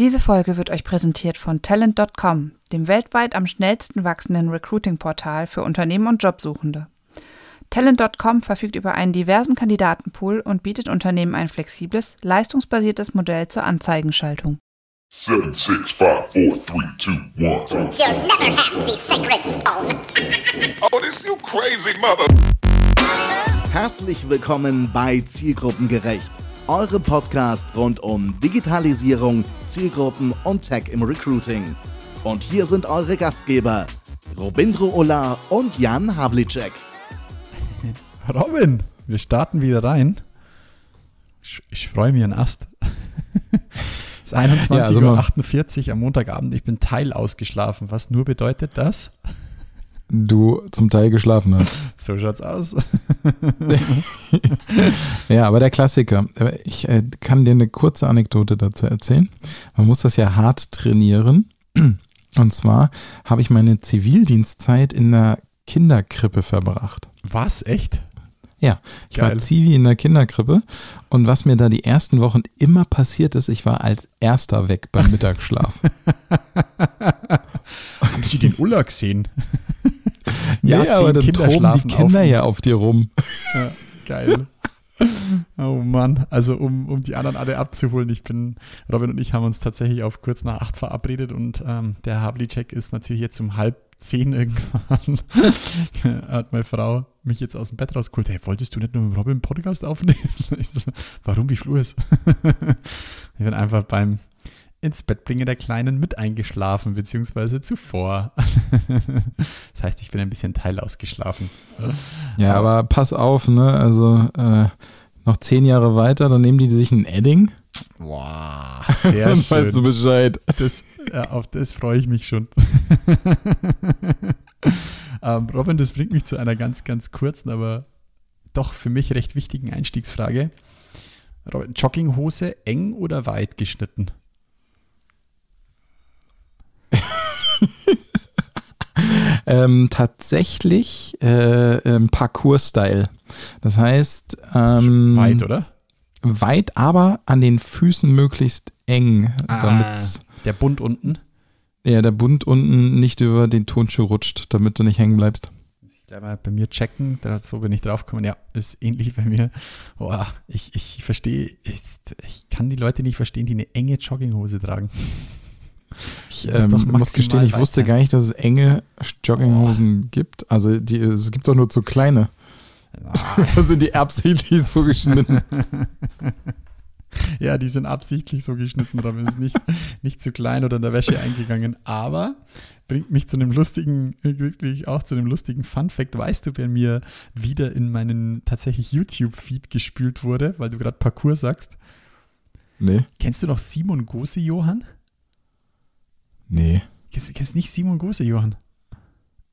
Diese Folge wird euch präsentiert von Talent.com, dem weltweit am schnellsten wachsenden Recruiting-Portal für Unternehmen und Jobsuchende. Talent.com verfügt über einen diversen Kandidatenpool und bietet Unternehmen ein flexibles, leistungsbasiertes Modell zur Anzeigenschaltung. Seven, six, five, four, three, two, one. You'll never have the sacred stone. Oh, this you crazy mother. Herzlich willkommen bei Zielgruppengerecht, eure Podcast rund um Digitalisierung, Zielgruppen und Tech im Recruiting. Und hier sind eure Gastgeber, Robindro Ola und Jan Havlicek. Robin, wir starten wieder rein. Ich, ich freue mich an Ast. es ist 21.48 Ja, also Uhr am Montagabend. Ich bin teil ausgeschlafen, was nur bedeutet das? Du zum Teil geschlafen hast. So schaut's aus. Ja, aber der Klassiker. Ich äh, kann dir eine kurze Anekdote dazu erzählen. Man muss das ja hart trainieren. Und zwar habe ich meine Zivildienstzeit in einer Kinderkrippe verbracht. Was? Echt? Ja, ich Geil. war Zivi in der Kinderkrippe und was mir da die ersten Wochen immer passiert ist, ich war als erster weg beim Mittagsschlaf. Haben Sie den Ulla gesehen? ja, zehn aber dann Kinder toben die Kinder auf. ja auf dir rum. Ja, geil. Oh Mann, also um, um die anderen alle abzuholen, ich bin, Robin und ich haben uns tatsächlich auf kurz nach acht verabredet und ähm, der Havlicek ist natürlich jetzt um halb zehn irgendwann, hat meine Frau mich jetzt aus dem Bett rausgeholt, hey, wolltest du nicht nur mit Robin einen Podcast aufnehmen? So, Warum, wie Flu ist? ich bin einfach beim ins Bett bringen der Kleinen mit eingeschlafen, beziehungsweise zuvor. das heißt, ich bin ein bisschen teilausgeschlafen. Ja, aber pass auf, ne? Also äh, noch zehn Jahre weiter, dann nehmen die sich ein Edding. Wow, sehr Dann schön. weißt du Bescheid. Das, ja, auf das freue ich mich schon. Ähm, Robin, das bringt mich zu einer ganz, ganz kurzen, aber doch für mich recht wichtigen Einstiegsfrage. Robin, Jogginghose eng oder weit geschnitten? Ähm, tatsächlich äh, ähm, Parcours-Style. Das heißt, ähm, Weit, oder? weit, aber an den Füßen möglichst eng, damit Der Bund unten. Ja, der Bund unten nicht über den Tonschuh rutscht, damit du nicht hängen bleibst. gleich mal bei mir checken, da, so bin ich draufgekommen. Ja, ist ähnlich bei mir. Boah, ich, ich verstehe, ich, ich kann die Leute nicht verstehen, die eine enge Jogginghose tragen. Ich ähm, muss gestehen, ich wusste sein. gar nicht, dass es enge Jogginghosen gibt. Also die, es gibt doch nur zu kleine. Da sind die absichtlich so geschnitten. Ja, die sind absichtlich so geschnitten, Robin ist nicht, nicht zu klein oder in der Wäsche eingegangen. Aber bringt mich zu einem lustigen, wirklich auch zu einem lustigen Fun-Fact. Weißt du, wer mir wieder in meinen tatsächlich YouTube-Feed gespült wurde, weil du gerade Parcours sagst? Nee, Kennst du noch Simon Gose, Johann? nee, Kennst, kennst nicht Simon Gose, Johann?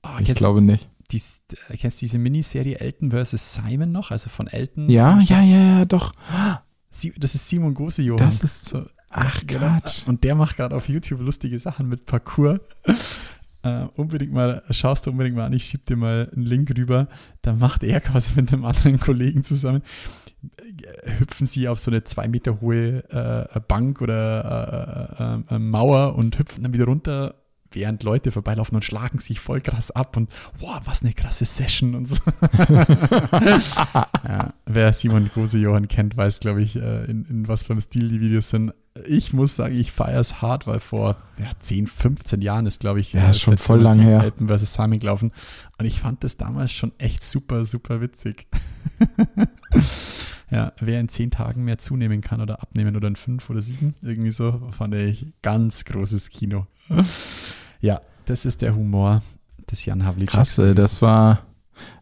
Oh, ich glaube nicht. dies, äh, kennst diese Miniserie Elton vs. Simon noch? Also von Elton? Ja, ja, ja, ja, doch. Das ist Simon Gose, Johann. Das ist- so, Ach. Quatsch. Und der macht gerade auf YouTube lustige Sachen mit Parcours. Äh, unbedingt mal, schaust du unbedingt mal an, ich schieb dir mal einen Link rüber. Da macht er quasi mit einem anderen Kollegen zusammen, äh, hüpfen sie auf so eine zwei Meter hohe äh, Bank oder äh, äh, äh, Mauer und hüpfen dann wieder runter, während Leute vorbeilaufen und schlagen sich voll krass ab und wow, was eine krasse Session und so. ja, wer Simon Große Johann kennt, weiß, glaube ich, äh, in, in was für einem Stil die Videos sind. Ich muss sagen, ich feiere es hart, weil vor ja, 10, 15 Jahren ist, glaube ich, Ja, äh, schon voll lang her. Alpen vs. Simon gelaufen. Und ich fand das damals schon echt super, super witzig. ja, wer in 10 Tagen mehr zunehmen kann oder abnehmen oder in 5 oder 7, irgendwie so, fand ich ganz großes Kino. Ja, das ist der Humor des Jan Havlicek. Krass, äh, das war,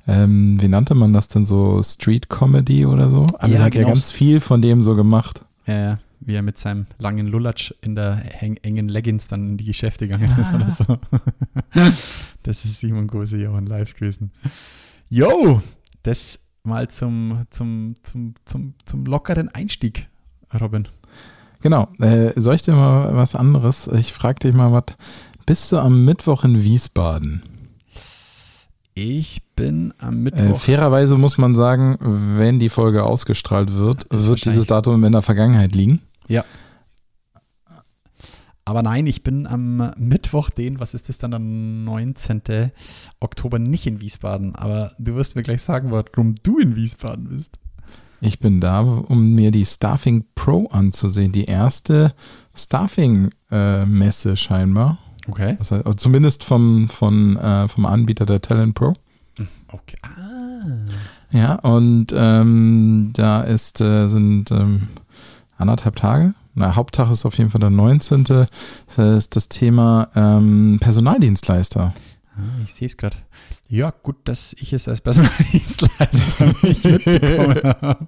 ähm, wie nannte man das denn so? Street Comedy oder so? Also Ja, er hat genau. ja ganz viel von dem so gemacht. Ja, ja, wie er mit seinem langen Lulatsch in der engen Leggings dann in die Geschäfte gegangen ist Ah. oder so. das ist Simon Gose Johann live gewesen. Yo, das mal zum, zum, zum, zum, zum lockeren Einstieg, Robin. Genau. Äh, soll ich dir mal was anderes? Ich frage dich mal was. Bist du am Mittwoch in Wiesbaden? Ich bin am Äh, Mittwoch. fairerweise muss man sagen, wenn die Folge ausgestrahlt wird, wird dieses Datum in der Vergangenheit liegen. Ja. Aber nein, ich bin am Mittwoch, den, was ist das dann, der 19. Oktober, nicht in Wiesbaden. Aber du wirst mir gleich sagen, warum du in Wiesbaden bist. Ich bin da, um mir die Staffing Pro anzusehen. Die erste Staffing-Messe scheinbar. Okay. Also, zumindest vom, von, äh, vom Anbieter der Talent Pro. Okay. Ah. Ja, und ähm, da ist, äh, sind ähm, anderthalb Tage. Na, Haupttag ist auf jeden Fall der 19. Das ist das Thema ähm, Personaldienstleister. Ah, ich sehe es gerade. Ja, gut, dass ich es als Personaldienstleister nicht mitbekommen habe.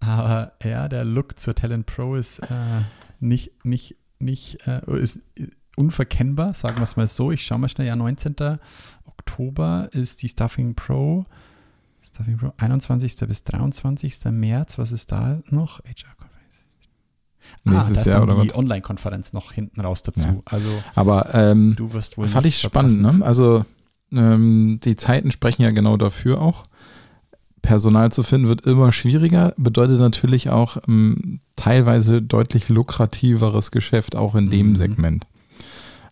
Aber ja, der Look zur Talent Pro ist äh, nicht, nicht, nicht, äh, ist unverkennbar, sagen wir es mal so. Ich schaue mal schnell, ja, 19. Oktober ist die Stuffing Pro. Stuffing Pro 21. bis 23. März. Was ist da noch? HR Nächstes ah, da ist Jahr dann oder die? Online-Konferenz noch hinten raus dazu. Ja. Also Aber ähm, du wirst wohl fand ich spannend, ne? Also ähm, die Zeiten sprechen ja genau dafür auch. Personal zu finden wird immer schwieriger, bedeutet natürlich auch ähm, teilweise deutlich lukrativeres Geschäft auch in dem Mhm. Segment.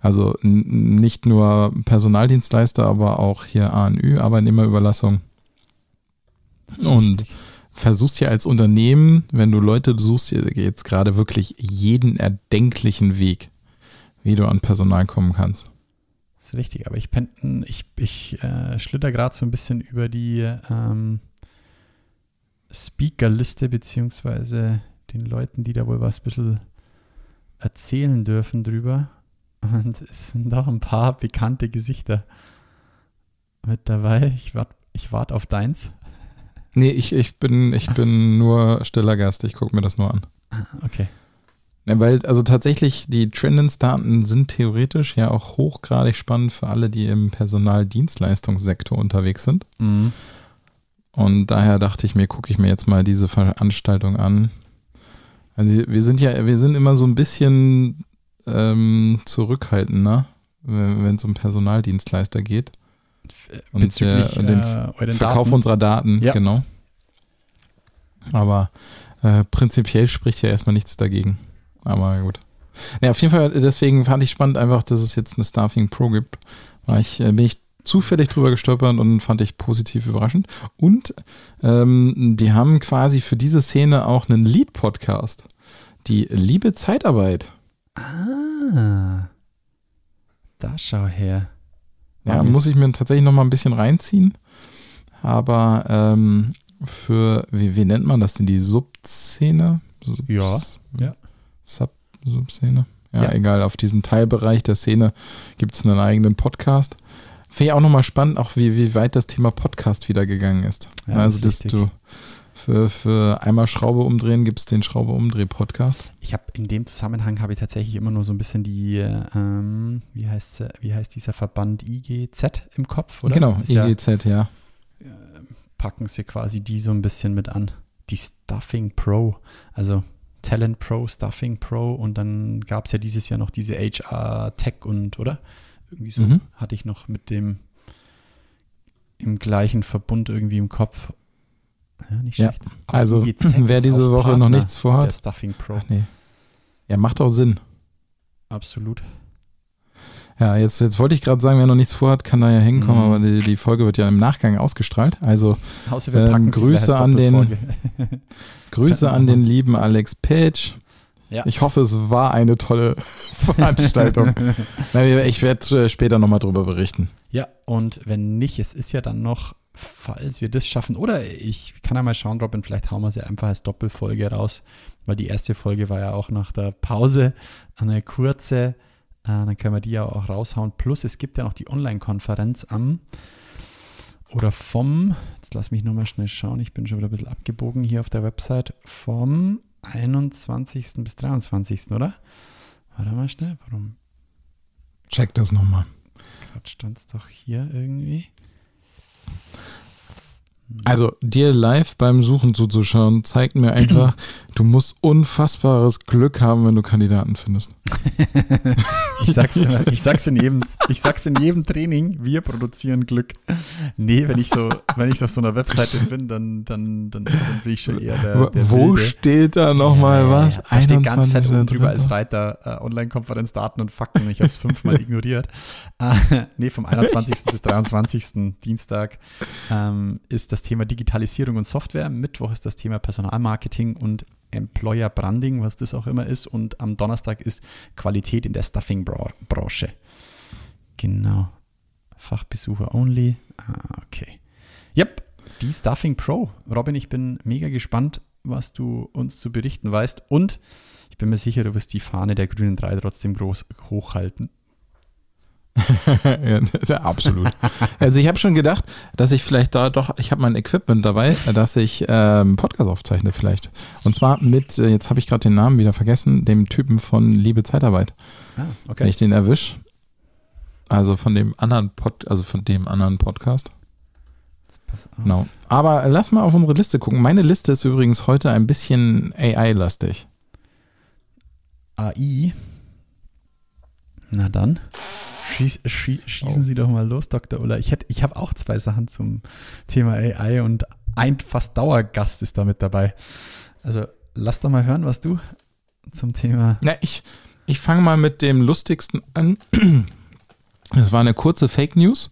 Also nicht nur Personaldienstleister, aber auch hier ANÜ, Arbeitnehmerüberlassung. Und versuchst ja als Unternehmen, wenn du Leute suchst, jetzt gerade wirklich jeden erdenklichen Weg, wie du an Personal kommen kannst. Ist richtig, aber ich, pen- ich, ich äh, schlitter gerade so ein bisschen über die ähm, Speakerliste, beziehungsweise den Leuten, die da wohl was ein bisschen erzählen dürfen drüber. Und es sind doch ein paar bekannte Gesichter mit dabei. Ich warte ich wart auf deins. Nee, ich, ich, bin, ich bin nur stiller Gast, ich gucke mir das nur an. Ah, Okay. Ja, weil, also tatsächlich, die Trendens-Daten sind theoretisch ja auch hochgradig spannend für alle, die im Personaldienstleistungssektor unterwegs sind. Mhm. Und daher dachte ich mir, gucke ich mir jetzt mal diese Veranstaltung an. Also wir sind ja, wir sind immer so ein bisschen ähm, zurückhaltender, wenn es um Personaldienstleister geht. Und Bezüglich der- den äh, Verkauf Daten. unserer Daten, Ja. genau. Aber äh, prinzipiell spricht ja erstmal nichts dagegen. Aber gut. Ja, auf jeden Fall, deswegen fand ich spannend einfach, dass es jetzt eine Staffing Pro gibt. War ich, äh, bin ich zufällig drüber gestolpert und fand ich positiv überraschend. Und ähm, die haben quasi für diese Szene auch einen Lead-Podcast. Die Liebe Zeitarbeit. Ah. Da schau her. Ja, Wann muss ich mir tatsächlich noch mal ein bisschen reinziehen. Aber ähm, für, wie, wie nennt man das denn? Die Subszene? Subs- Ja, ja. Sub, Subszene? Ja, Ja. egal. Auf diesen Teilbereich der Szene gibt es einen eigenen Podcast. Finde ich auch nochmal spannend, auch wie, wie weit das Thema Podcast wieder gegangen ist. Ja, also, dass du für, für einmal Schraube umdrehen gibt es den Schraube umdreh Podcast. Ich habe in dem Zusammenhang habe ich tatsächlich immer nur so ein bisschen die, ähm, wie heißt wie heißt dieser Verband IGZ im Kopf, oder? Genau, Ist ja, IGZ, ja. packen sie quasi die so ein bisschen mit an. Die Stuffing Pro, also Talent Pro, Stuffing Pro und dann gab es ja dieses Jahr noch diese HR Tech und, oder? Irgendwie so Mhm. hatte ich noch mit dem im gleichen Verbund irgendwie im Kopf. Ja, nicht Ja, schlecht. Also, IGZ wer diese Woche noch Partner nichts vorhat. Der Stuffing Pro, Ach nee. Ja, macht auch Sinn. absolut. Ja, jetzt, jetzt wollte ich gerade sagen, wer noch nichts vorhat, kann da ja hinkommen, Mhm. aber die, die Folge wird ja im Nachgang ausgestrahlt. Also Ähm, Grüße an den-. Grüße an den lieben Alex Page. Ja. Ich hoffe, es war eine tolle Veranstaltung. Ich werde äh, später nochmal drüber berichten. Ja, und wenn nicht, es ist ja dann noch, falls wir das schaffen, oder ich kann ja mal schauen, Robin, vielleicht hauen wir sie einfach als Doppelfolge raus, weil die erste Folge war ja auch nach der Pause eine kurze, dann können wir die ja auch raushauen. Plus es gibt ja noch die Online-Konferenz am oder vom, jetzt lass mich nochmal schnell schauen, ich bin schon wieder ein bisschen abgebogen hier auf der Website, vom 21. bis 23. oder? Warte mal schnell, warum Check das nochmal. gerade stand es doch hier irgendwie? Also dir live beim Suchen zuzuschauen, zeigt mir einfach, du musst unfassbares Glück haben, wenn du Kandidaten findest. Ich sag's immer, ich sag's in jedem, ich sag's in jedem Training, wir produzieren Glück. Nee, wenn ich so, wenn ich auf so einer Webseite bin, dann, dann, dann, dann bin ich schon eher der, der Wo Wilde. steht da nochmal Ja, was? ja, Da steht ganz fett 21. oben drüber als. Reiter äh, Online-Konferenz, Daten und Fakten. Ich habe es fünfmal ignoriert. Äh, nee, vom 21. bis 23. Dienstag ähm, ist das Thema Digitalisierung und Software. Mittwoch ist das Thema Personalmarketing und Employer Branding, was das auch immer ist. Und am Donnerstag ist Qualität in der Stuffing-Branche. Genau. Fachbesucher only. Ah, okay. Yep, die Stuffing Pro. Robin, ich bin mega gespannt, was du uns zu berichten weißt. Und ich bin mir sicher, du wirst die Fahne der grünen drei trotzdem groß hochhalten. ja, absolut. Also ich habe schon gedacht, dass ich vielleicht da doch, ich habe mein Equipment dabei, dass ich ähm, Podcast aufzeichne vielleicht. Und zwar mit, äh, jetzt habe ich gerade den Namen wieder vergessen, dem Typen von Liebe Zeitarbeit. Ah, Wenn ich den erwisch. Also von dem anderen Pod, also von dem anderen Podcast. Genau. Aber lass mal auf unsere Liste gucken. Meine Liste ist übrigens heute ein bisschen AI-lastig. AI. Na dann. Schieß, schie, schießen Oh. Sie doch mal los, Dr. Ulla. Ich, ich habe auch zwei Sachen zum Thema AI und ein fast Dauergast ist da mit dabei. Also lass doch mal hören, was du zum Thema. Na, ich, ich fange mal mit dem lustigsten an. Es war eine kurze Fake News.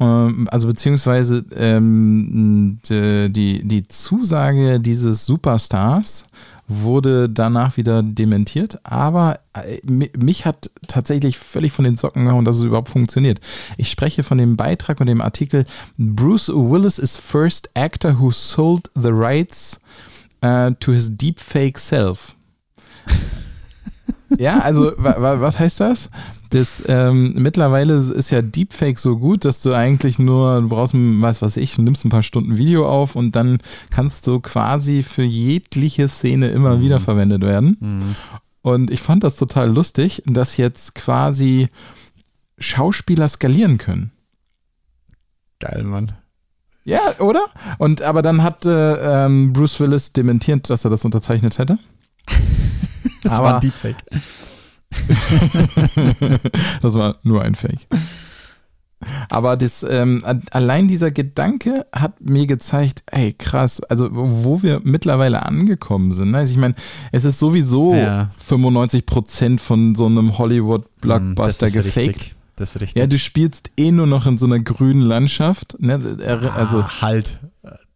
Ähm, Also beziehungsweise ähm, die, die Zusage dieses Superstars wurde danach wieder dementiert, aber äh, mi- mich hat tatsächlich völlig von den Socken gehauen, dass es überhaupt funktioniert. Ich spreche von dem Beitrag und dem Artikel Bruce Willis is first actor who sold the rights uh, to his deepfake self. Ja, also wa, wa, was heißt das? Das ähm, mittlerweile ist ja Deepfake so gut, dass du eigentlich nur, du brauchst, ein, was weiß ich, du nimmst ein paar Stunden Video auf und dann kannst du quasi für jegliche Szene immer wieder verwendet werden. Und ich fand das total lustig, dass jetzt quasi Schauspieler skalieren können. Geil, Mann. Ja, oder? Und aber dann hat äh, ähm, Bruce Willis dementiert, dass er das unterzeichnet hätte. Das Aber- war ein Deepfake. das war nur ein Fake. Aber das, ähm, allein dieser Gedanke hat mir gezeigt, ey, krass, also wo wir mittlerweile angekommen sind. Ne? Also ich meine, es ist sowieso Ja. 95 Prozent von so einem Hollywood-Blockbuster Hm, gefaked. richtig. Das ist richtig. Ja, du spielst eh nur noch in so einer grünen Landschaft. Ne? Also, ah, halt.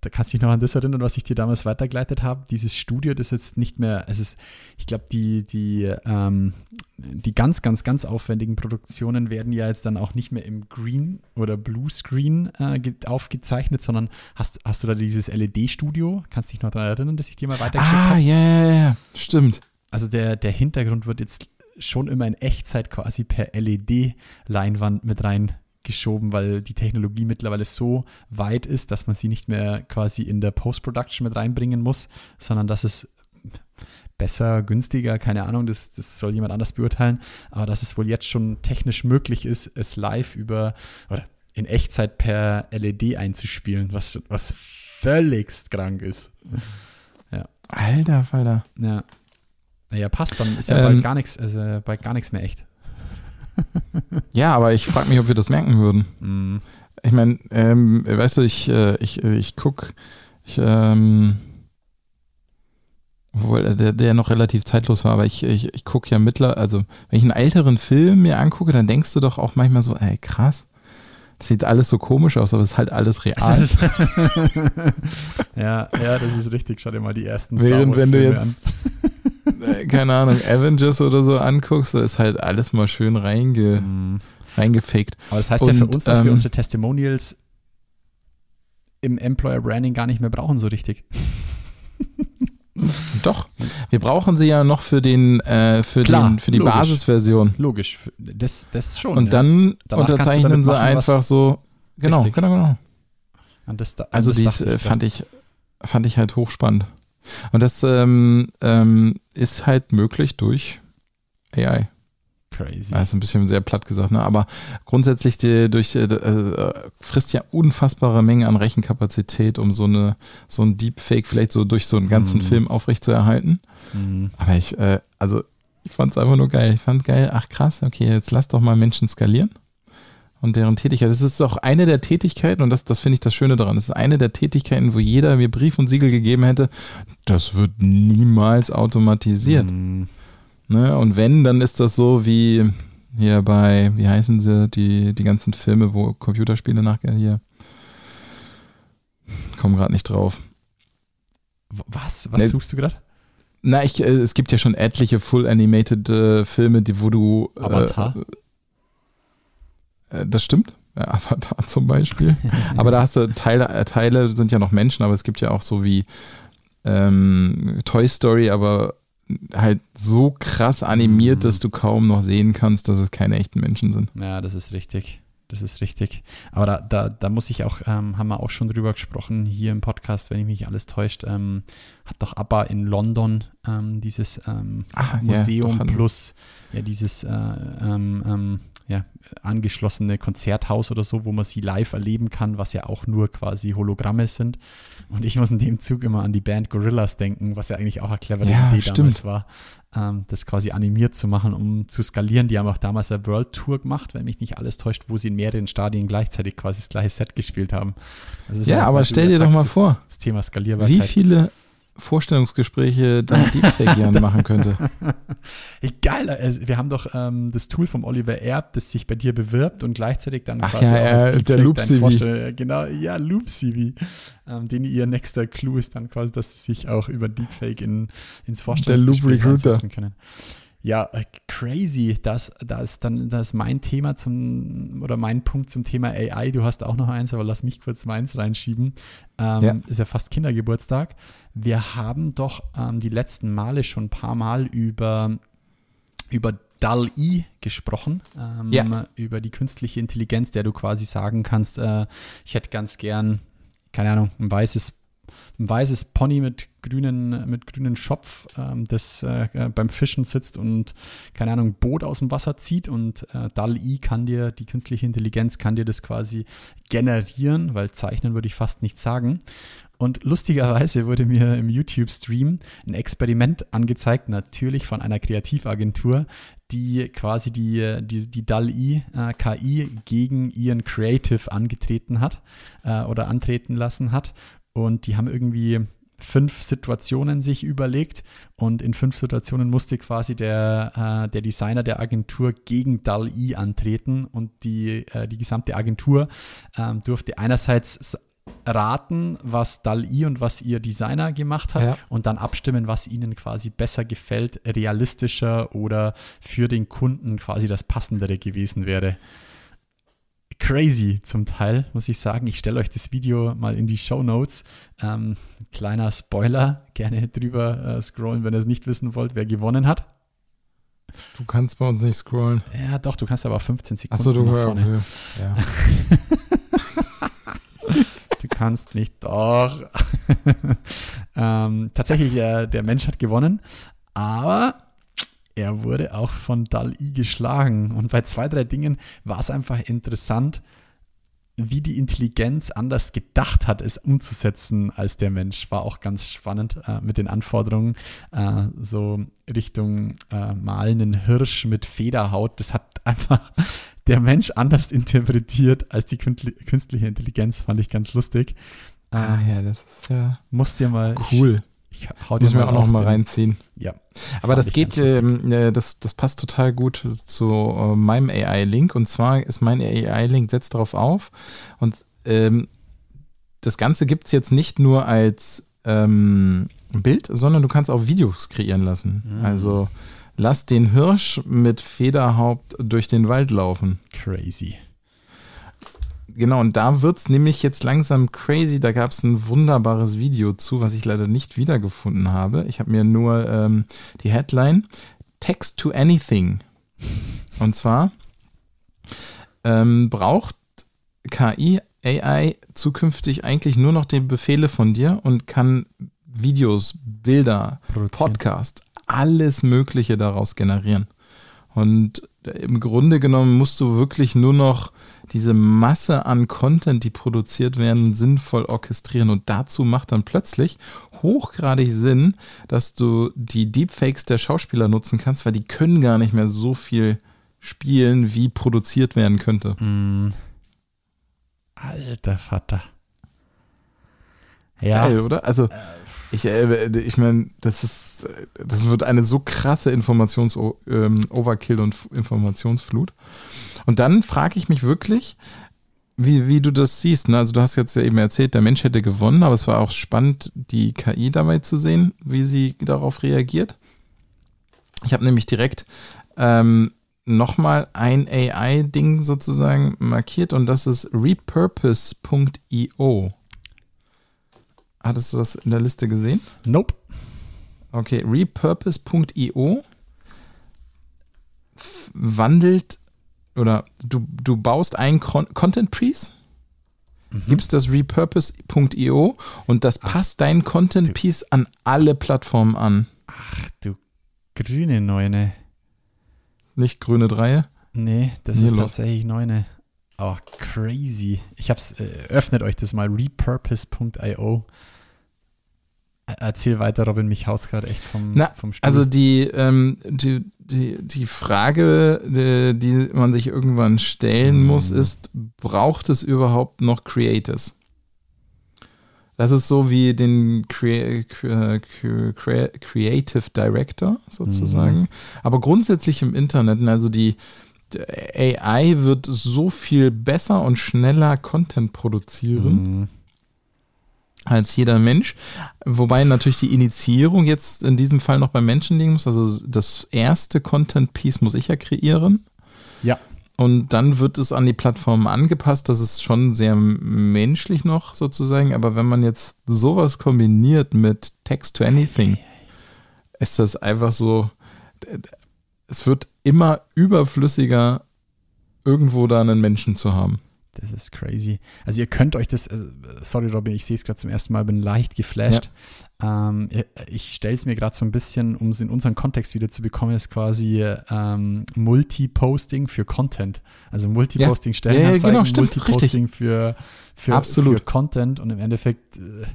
Da kannst du dich noch an das erinnern, was ich dir damals weitergeleitet habe. Dieses Studio, das jetzt nicht mehr, es ist, ich glaube, die, die, ähm, die ganz, ganz, ganz aufwendigen Produktionen werden ja jetzt dann auch nicht mehr im Green oder Blue Screen äh, ge- aufgezeichnet, sondern hast, hast du da dieses LED-Studio? Kannst du dich noch daran erinnern, dass ich dir mal weitergeschickt ah, habe? ja, ja, ja, stimmt. Also der, der Hintergrund wird jetzt schon immer in Echtzeit quasi per LED-Leinwand mit reingeschoben, weil die Technologie mittlerweile so weit ist, dass man sie nicht mehr quasi in der Post-Production mit reinbringen muss, sondern dass es besser, günstiger, keine Ahnung, das, das soll jemand anders beurteilen, aber dass es wohl jetzt schon technisch möglich ist, es live über oder in Echtzeit per LED einzuspielen, was, was völligst krank ist. Alter Falter. Ja. Naja, passt, dann ist ja Ähm, bald gar nichts, also bald gar nichts mehr echt. Ja, aber ich frage mich, ob wir das merken würden. Mm. Ich meine, ähm, weißt du, ich, äh, ich, äh, ich guck, ich, ähm, obwohl der, der noch relativ zeitlos war, aber ich, ich, ich gucke ja mittler, also wenn ich einen älteren Film mir angucke, dann denkst du doch auch manchmal so, ey, krass, das sieht alles so komisch aus, aber es ist halt alles real. Ja, ja, das ist richtig. Schau dir mal die ersten Während wenn du jetzt, äh, keine Ahnung, Avengers oder so anguckst, da ist halt alles mal schön reinge, Mm. reingefaked. Aber das heißt ja für Und, uns, dass wir ähm, unsere Testimonials im Employer Branding gar nicht mehr brauchen, so richtig. Doch, wir brauchen sie ja noch für den, äh, für Klar, den, für die logisch. Basisversion. Logisch, das, das schon. Und ja. dann du unterzeichnen sie machen, einfach so. Genau, Richtig. genau, genau. Das, Also das dies äh, fand ich, fand ich halt hochspannend. Und das ähm, ähm, ist halt möglich durch AI. Crazy. Ja, ist ein bisschen sehr platt gesagt, ne? aber grundsätzlich die, durch äh, äh, frisst ja unfassbare Menge an Rechenkapazität, um so eine so ein Deepfake vielleicht so durch so einen ganzen Mhm. Film aufrechtzuerhalten. Mhm. Aber ich, äh, also Ich fand es einfach nur geil. Ich fand geil, ach krass, okay, jetzt lass doch mal Menschen skalieren und deren Tätigkeit. Das ist auch eine der Tätigkeiten, und das, das finde ich das Schöne daran, das ist eine der Tätigkeiten, wo jeder mir Brief und Siegel gegeben hätte, das wird niemals automatisiert. Mhm. Ne? Und wenn, dann ist das so wie hier bei, wie heißen sie, die, die ganzen Filme, wo Computerspiele nachher hier. Komm gerade nicht drauf. Was? Was Nee, suchst du gerade? Na, ich, äh, es gibt ja schon etliche Full Animated äh, Filme, die, wo du. äh, Avatar? Äh, das stimmt. Ja, Avatar zum Beispiel. aber da hast du Teile, äh, Teile sind ja noch Menschen, aber es gibt ja auch so wie ähm, Toy Story, aber halt so krass animiert, Mhm. dass du kaum noch sehen kannst, dass es keine echten Menschen sind. Ja, das ist richtig. Das ist richtig. Aber da, da, da muss ich auch, ähm, haben wir auch schon drüber gesprochen hier im Podcast, wenn ich mich nicht alles täuscht, ähm, hat doch ABBA in London ähm, dieses ähm, Ah, ja, Museum doch, hatten wir. Ja dieses äh, ähm, ähm, ja, angeschlossene Konzerthaus oder so, wo man sie live erleben kann, was ja auch nur quasi Hologramme sind. Und ich muss in dem Zug immer an die Band Gorillas denken, was ja eigentlich auch eine clevere Ja, Idee stimmt. damals war, ähm, das quasi animiert zu machen, um zu skalieren. Die haben auch damals eine World Tour gemacht, wenn mich nicht alles täuscht, wo sie in mehreren Stadien gleichzeitig quasi das gleiche Set gespielt haben. Also Ja, aber du stell dir doch sagst, mal das- vor, Das Thema Skalierbarkeit. Wie viele Vorstellungsgespräche dann Deepfake Jan machen könnte. Geil, also wir haben doch ähm, das Tool vom Oliver Erb, das sich bei dir bewirbt und gleichzeitig dann Ach quasi ja, auch ja, der Loop CV. Genau, ja, Loop CV. Ähm, den ihr nächster Clou ist dann quasi, dass sie sich auch über Deepfake in, ins Vorstellungsgespräch einsetzen können. Ja, äh, crazy. Das, das ist dann das ist mein Thema zum, oder mein Punkt zum Thema AI. Du hast auch noch eins, aber lass mich kurz meins reinschieben. Ähm, Ja. Ist ja fast Kindergeburtstag. Wir haben doch ähm, die letzten Male schon ein paar Mal über, über DAL-I gesprochen, ähm, Ja. über die künstliche Intelligenz, der du quasi sagen kannst, äh, ich hätte ganz gern, keine Ahnung, ein weißes ein weißes Pony mit grünen, mit grünen Schopf, ähm, das äh, äh, beim Fischen sitzt und, keine Ahnung, Boot aus dem Wasser zieht und äh, DAL-I kann dir, die künstliche Intelligenz kann dir das quasi generieren, weil zeichnen würde ich fast nicht sagen. Und lustigerweise wurde mir im YouTube-Stream ein Experiment angezeigt, natürlich von einer Kreativagentur, die quasi die, die, die DAL-I-KI gegen ihren Creative angetreten hat äh, oder antreten lassen hat. Und die haben irgendwie fünf Situationen sich überlegt. Und in fünf Situationen musste quasi der, äh, der Designer der Agentur gegen DAL-I antreten. Und die, äh, die gesamte Agentur ähm, durfte einerseits raten, was DAL-I und was ihr Designer gemacht hat Ja. und dann abstimmen, was ihnen quasi besser gefällt, realistischer oder für den Kunden quasi das passendere gewesen wäre crazy zum Teil, muss ich sagen. Ich stelle euch das Video mal in die Show Notes. Ähm, kleiner Spoiler, gerne drüber äh, scrollen, wenn ihr es nicht wissen wollt, wer gewonnen hat. Du kannst bei uns nicht scrollen. Ja, doch, du kannst aber 15 Sekunden Achso, du nach vorne. Ja. Du kannst nicht, doch. ähm, tatsächlich, äh, der Mensch hat gewonnen, aber er wurde auch von DAL-I geschlagen. Und bei zwei, drei Dingen war es einfach interessant, wie die Intelligenz anders gedacht hat, es umzusetzen als der Mensch. War auch ganz spannend äh, mit den Anforderungen. Äh, so Richtung äh, malenden Hirsch mit Federhaut. Das hat einfach der Mensch anders interpretiert als die künstliche Intelligenz. Fand ich ganz lustig. Ah ja, das ist ja Musst dir mal. cool. Ich, hau Müssen wir auch noch mal reinziehen. Ja. Aber das geht, ähm, äh, das, das passt total gut zu äh, meinem AI-Link. Und zwar ist mein AI-Link, setzt darauf auf. Und ähm, das Ganze gibt es jetzt nicht nur als ähm, Bild, sondern du kannst auch Videos kreieren lassen. Mhm. Also lass den Hirsch mit Federhaupt durch den Wald laufen. Crazy. Genau, und da wird es nämlich jetzt langsam crazy. Da gab es ein wunderbares Video zu, was ich leider nicht wiedergefunden habe. Ich habe mir nur ähm, die Headline Text to Anything. Und zwar ähm, braucht KI, AI zukünftig eigentlich nur noch die Befehle von dir und kann Videos, Bilder, Produzieren. Podcasts, alles Mögliche daraus generieren. Und im Grunde genommen musst du wirklich nur noch diese Masse an Content, die produziert werden, sinnvoll orchestrieren. Und dazu macht dann plötzlich hochgradig Sinn, dass du die Deepfakes der Schauspieler nutzen kannst, weil die können gar nicht mehr so viel spielen, wie produziert werden könnte. Mm. Alter Vater. Ja. Geil, oder? Also, ich, äh, ich meine, das ist, das wird eine so krasse Informations-Overkill und Informationsflut. Und dann frage ich mich wirklich, wie, wie du das siehst. Ne? Also, du hast jetzt ja eben erzählt, der Mensch hätte gewonnen, aber es war auch spannend, die KI dabei zu sehen, wie sie darauf reagiert. Ich habe nämlich direkt ähm, nochmal ein AI-Ding sozusagen markiert und das ist repurpose.io. Hattest du das in der Liste gesehen? Nope. Okay, repurpose.io wandelt oder du, du baust einen Con Content Piece, gibst das repurpose.io und das passt dein Content Piece an alle Plattformen an. Ach du grüne Neune. Nicht grüne Dreie. Nee, das Nee, ist los. tatsächlich Neune. Oh, crazy. Ich hab's, äh, öffnet euch das mal, repurpose.io. Erzähl weiter, Robin, mich haut's gerade echt vom, Na, vom Stuhl. Also die, ähm, die, die, die Frage, die, die man sich irgendwann stellen Mhm. muss, ist, braucht es überhaupt noch Creators? Das ist so wie den Crea Crea Crea Creative Director sozusagen. Mhm. Aber grundsätzlich im Internet, also die die AI wird so viel besser und schneller Content produzieren Mhm. Als jeder Mensch. Wobei natürlich die Initiierung jetzt in diesem Fall noch beim Menschen liegen muss. Also das erste Content-Piece muss ich ja kreieren. Ja. Und dann wird es an die Plattform angepasst. Das ist schon sehr menschlich noch sozusagen. Aber wenn man jetzt sowas kombiniert mit Text to Anything, ist das einfach so, es wird immer überflüssiger, irgendwo da einen Menschen zu haben. Das ist crazy. Also ihr könnt euch das, äh, sorry Robin, ich sehe es gerade zum ersten Mal, bin leicht geflasht. Ähm, ich stelle es mir gerade so ein bisschen, um es in unseren Kontext wieder zu bekommen, ist quasi ähm, Multi-Posting für Content. Also Multi-Posting Ja, ja, Stellenanzeigen, genau, stimmt, Multi-Posting für, für, Absolut. für Content und im Endeffekt, äh,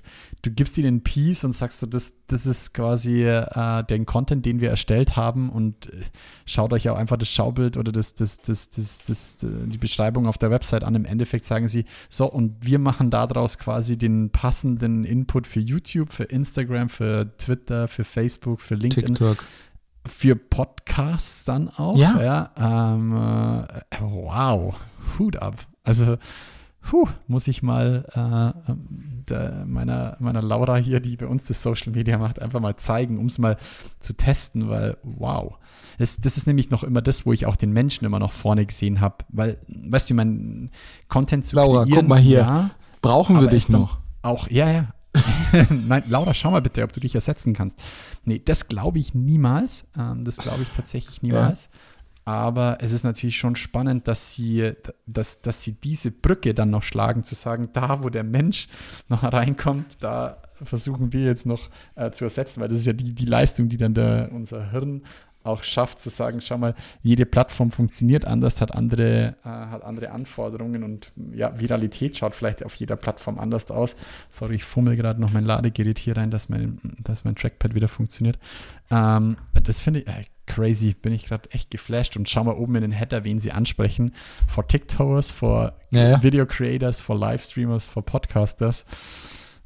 du gibst ihnen einen Piece und sagst so, das, das ist quasi äh, den Content, den wir erstellt haben und äh, schaut euch auch einfach das Schaubild oder das, das, das, das, das, die Beschreibung auf der Website an. Im Endeffekt sagen sie, so, und wir machen daraus quasi den passenden Input für YouTube, für Instagram, für Twitter, für Facebook, für LinkedIn, TikTok. für Podcasts dann auch. Ja. ähm, äh, wow, Hut ab. Also, puh, muss ich mal äh, der, meiner, meiner Laura hier, die bei uns das Social Media macht, einfach mal zeigen, um es mal zu testen, weil wow. Das, das ist nämlich noch immer das, wo ich auch den Menschen immer noch vorne gesehen habe, weil, weißt du, mein Content zu Laura, kreieren, guck mal hier. ja, Brauchen wir dich noch? Auch, ja, ja. Nein, Laura, schau mal bitte, ob du dich ersetzen kannst. Nee, das glaube ich niemals. Ähm, das glaube ich tatsächlich niemals. Aber es ist natürlich schon spannend, dass sie, dass, dass sie diese Brücke dann noch schlagen, zu sagen, da wo der Mensch noch reinkommt, da versuchen wir jetzt noch äh, zu ersetzen, weil das ist ja die, die Leistung, die dann der, unser Hirn auch schafft, zu sagen, schau mal, jede Plattform funktioniert anders, hat andere, äh, hat andere Anforderungen und ja, Viralität schaut vielleicht auf jeder Plattform anders aus. Sorry, ich fummel gerade noch mein Ladegerät hier rein, dass mein, dass mein Trackpad wieder funktioniert. Ähm, das finde ich äh, crazy, bin ich gerade echt geflasht und schau mal oben in den Header, wen sie ansprechen. For TikTokers, for Ja, ja. Video Creators, for Livestreamers, for Podcasters.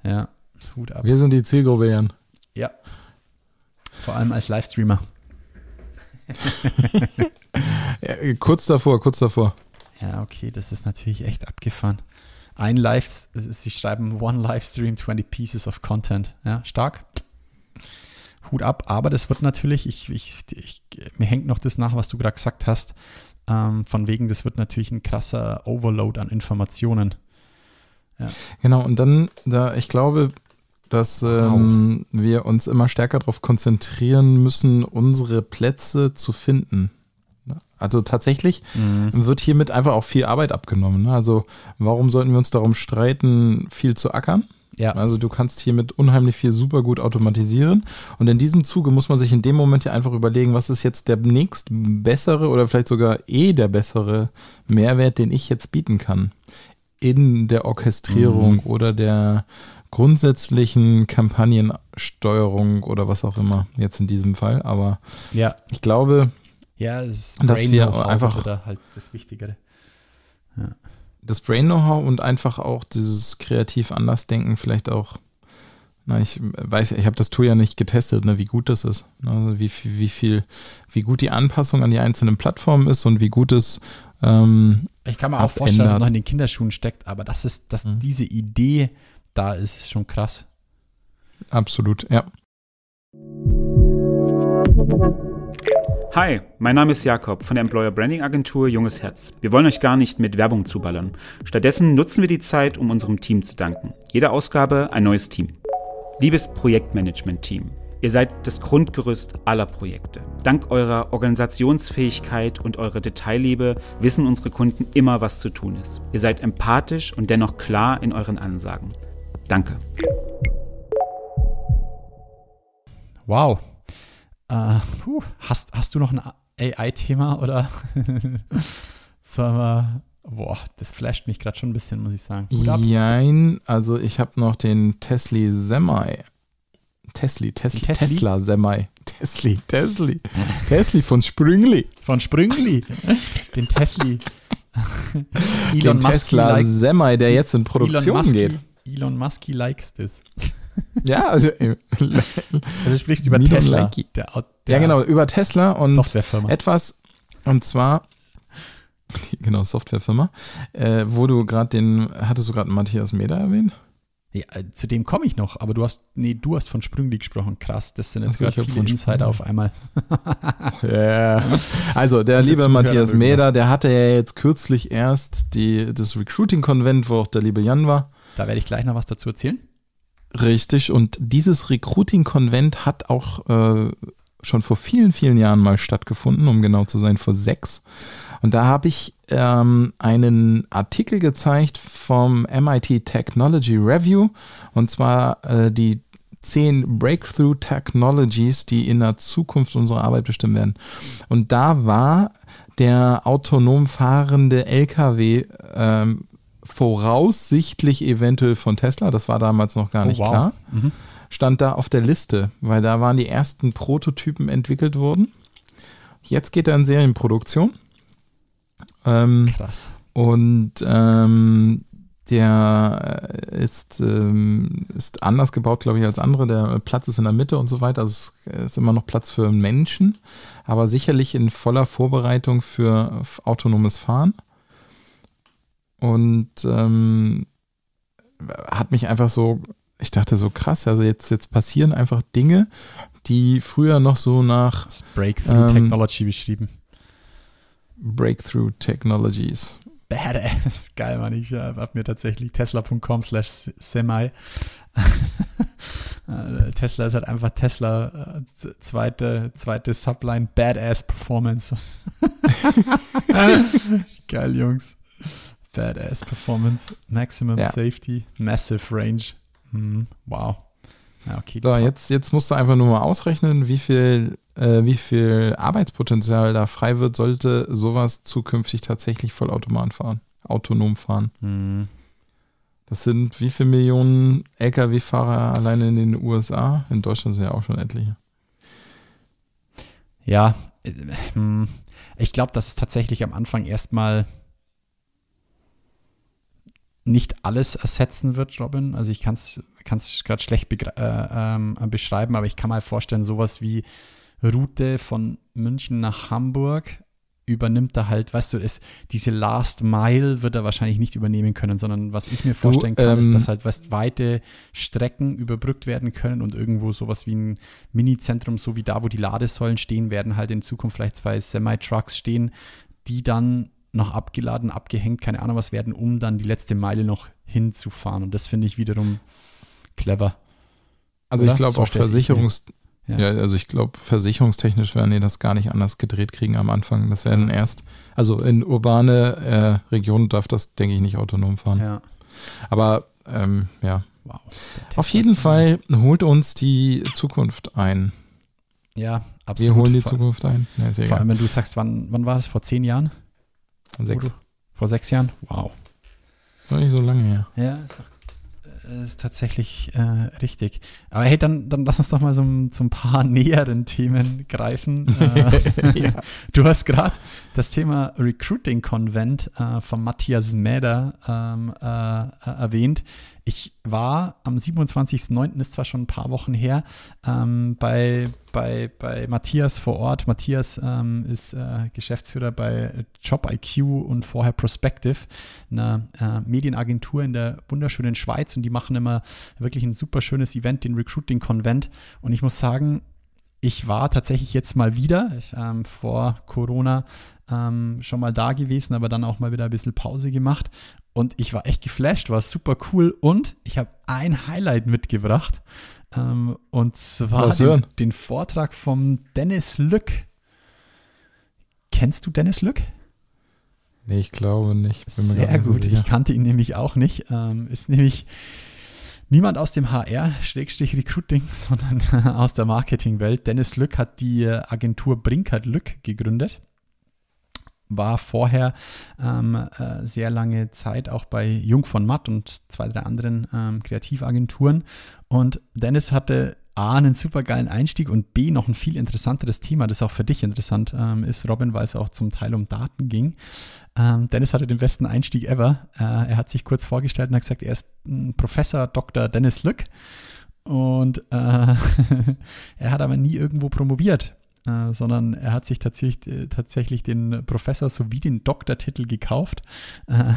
Ja, Hut ab. Wir sind die Zielgruppe, Jan. Ja. Vor allem als Livestreamer. Ja, kurz davor, kurz davor. Ja, okay, das ist natürlich echt abgefahren. Ein Live, sie schreiben One Livestream, 20 Pieces of Content. Ja, stark. Hut ab, aber das wird natürlich, ich, ich, ich, mir hängt noch das nach, was du gerade gesagt hast. Ähm, von wegen, das wird natürlich ein krasser Overload an Informationen. Genau, und dann, da ich glaube, dass ähm, wir uns immer stärker darauf konzentrieren müssen, unsere Plätze zu finden. Ne? Also tatsächlich wird hiermit einfach auch viel Arbeit abgenommen. ne? Also warum sollten wir uns darum streiten, viel zu ackern? Ja. Also du kannst hiermit unheimlich viel super gut automatisieren. Und in diesem Zuge muss man sich in dem Moment ja einfach überlegen, was ist jetzt der nächst bessere oder vielleicht sogar eh der bessere Mehrwert, den ich jetzt bieten kann. In der Orchestrierung Mhm. oder der grundsätzlichen Kampagnensteuerung oder was auch immer, jetzt in diesem Fall. Aber Ja. ich glaube, Ja, es Dass Brain wir Know-how einfach- oder halt das Wichtigere. das Brain-Know-how und einfach auch dieses kreativ Andersdenken vielleicht auch, na, ich weiß, ich habe das Tool ja nicht getestet, ne, wie gut das ist. Also wie, wie viel, wie gut die Anpassung an die einzelnen Plattformen ist und wie gut es ähm, Ich kann mir auch vorstellen, dass es abändert. noch in den Kinderschuhen steckt, aber das ist, dass Mhm. diese Idee da ist, ist schon krass. absolut, ja. Hi, mein Name ist Jakob von der Employer Branding Agentur Junges Herz. Wir wollen euch gar nicht mit Werbung zuballern. Stattdessen nutzen wir die Zeit, um unserem Team zu danken. Jede Ausgabe ein neues Team. Liebes Projektmanagement-Team, ihr seid das Grundgerüst aller Projekte. Dank eurer Organisationsfähigkeit und eurer Detailliebe wissen unsere Kunden immer, was zu tun ist. Ihr seid empathisch und dennoch klar in euren Ansagen. Danke. Wow. Äh, puh, hast, hast du noch ein AI-Thema oder sollen wir. Boah, das flasht mich gerade schon ein bisschen, muss ich sagen. Jein, also ich habe noch den Tesla Semi. Tesla, Tesla, Tesli? Tesla Semi. Tesla, Tesla. Tesla von Sprüngli. Von Sprüngli. Den Tesli. Den Tesla Semi, der jetzt in Produktion Elon geht. Elon Musky likes this. Ja, also äh, Also du sprichst über Me don't Tesla. like it. Der, ja der genau, über Tesla und Softwarefirma. etwas, und zwar, genau, Softwarefirma, äh, wo du gerade den, hattest du gerade Matthias Meder erwähnt? Ja, äh, zu dem komme ich noch, aber du hast, nee, du hast von Sprüngli gesprochen. Krass, das sind jetzt gerade viele von Insider Sprüngli. auf einmal. Ja. Also der liebe Zuhörer Matthias. Meder, der hatte ja jetzt kürzlich erst die, das Recruiting-Konvent, wo auch der liebe Jan war. Da werde ich gleich noch was dazu erzählen. Richtig, und dieses Recruiting-Konvent hat auch äh, schon vor vielen, vielen Jahren mal stattgefunden, um genau zu sein, vor sechs. Und da habe ich ähm, einen Artikel gezeigt vom MIT Technology Review, und zwar äh, die zehn Breakthrough Technologies, die in der Zukunft unsere Arbeit bestimmen werden. Und da war der autonom fahrende LKW ähm, voraussichtlich eventuell von Tesla, das war damals noch gar Oh, nicht wow. klar, Mhm. stand da auf der Liste, weil da waren die ersten Prototypen entwickelt worden. Jetzt geht er in Serienproduktion. Ähm, Krass. und ähm, der äh, ist, ähm, ist anders gebaut, glaube ich, als andere. Der Platz ist in der Mitte und so weiter. Also es ist immer noch Platz für Menschen, aber sicherlich in voller Vorbereitung für autonomes Fahren. Und ähm, hat mich einfach so, ich dachte so krass, also jetzt, jetzt passieren einfach Dinge, die früher noch so nach Das Breakthrough Ähm, Technology beschrieben. Breakthrough Technologies. Badass. Geil, Mann. Ich äh, habe mir tatsächlich tesla.com slash semi. Äh, Tesla ist halt einfach Tesla, äh, zweite, zweite Subline, Badass Performance. Geil, Jungs. Badass Performance, Maximum Ja. Safety, Massive Range. Hm, wow. Ja, okay. So, jetzt, jetzt musst du einfach nur mal ausrechnen, wie viel, äh, wie viel Arbeitspotenzial da frei wird, sollte sowas zukünftig tatsächlich vollautomat fahren, autonom fahren. Hm. Das sind wie viele Millionen Lkw-Fahrer alleine in den USA? In Deutschland sind ja auch schon etliche. Ja, äh, hm, ich glaube, dass es tatsächlich am Anfang erstmal nicht alles ersetzen wird, Robin. Also ich kann es gerade schlecht äh, ähm, beschreiben, aber ich kann mal vorstellen, sowas wie Route von München nach Hamburg übernimmt er halt, weißt du, ist, diese Last Mile wird er wahrscheinlich nicht übernehmen können, sondern was ich mir vorstellen kann, ist, ähm, dass halt weißt, weite Strecken überbrückt werden können und irgendwo sowas wie ein Mini-Zentrum, so wie da, wo die Ladesäulen stehen, werden halt in Zukunft vielleicht zwei Semi-Trucks stehen, die dann noch abgeladen, abgehängt, keine Ahnung was werden, um dann die letzte Meile noch hinzufahren. Und das finde ich wiederum clever. Also Oder? ich glaube So auch. Versicherungs Ja. ja. also ich glaube versicherungstechnisch werden die das gar nicht anders gedreht kriegen am Anfang. Das werden erst, also in urbane äh, Regionen darf das, denke ich, nicht autonom fahren. Ja. Aber ähm, ja, Wow. Auf jeden Fall holt uns die Zukunft ein. Ja, Wir absolut. holen die Zukunft ein. Ja, Vor allem, wenn du sagst, wann, wann war es? Vor zehn Jahren? Sechs. Vor sechs Jahren? Wow. Ist noch nicht so lange her. Ja, ist, auch, äh, ist tatsächlich äh, richtig. Aber hey, dann, dann lass uns doch mal so, ein- so ein paar näheren Themen greifen. Äh, Du hast gerade das Thema Recruiting Convent äh, von Matthias Mäder ähm, äh, äh, erwähnt. Ich war am 27.09., ist zwar schon ein paar Wochen her, ähm, bei, bei, bei Matthias vor Ort. Matthias ähm, ist äh, Geschäftsführer bei JobIQ und vorher Prospective, einer äh, Medienagentur in der wunderschönen Schweiz und die machen immer wirklich ein super schönes Event, den Recruiting Convent. Und ich muss sagen, ich war tatsächlich jetzt mal wieder, ich, ähm, vor Corona ähm, schon mal da gewesen, aber dann auch mal wieder ein bisschen Pause gemacht. Und ich war echt geflasht, war super cool. Und ich habe ein Highlight mitgebracht. Ähm, und zwar den, den Vortrag vom Dennis Lück. Kennst du Dennis Lück? Nee, ich glaube nicht. Bin Sehr so gut. sicher. Ich kannte ihn nämlich auch nicht. Ähm, ist nämlich niemand aus dem HR-Recruiting, sondern aus der Marketingwelt. Dennis Lück hat die Agentur Brinkert Lück gegründet. War vorher ähm, äh, sehr lange Zeit auch bei Jung von Matt und zwei, drei anderen ähm, Kreativagenturen. Und Dennis hatte A, einen super geilen Einstieg und B, noch ein viel interessanteres Thema, das auch für dich interessant ähm, ist, Robin, weil es auch zum Teil um Daten ging. Ähm, Dennis hatte den besten Einstieg ever. Äh, er hat sich kurz vorgestellt und hat gesagt, er ist ein Professor Dr. Dennis Lück. Und äh, er hat aber nie irgendwo promoviert, äh, sondern er hat sich tatsächlich, äh, tatsächlich den Professor sowie den Doktortitel gekauft. Äh,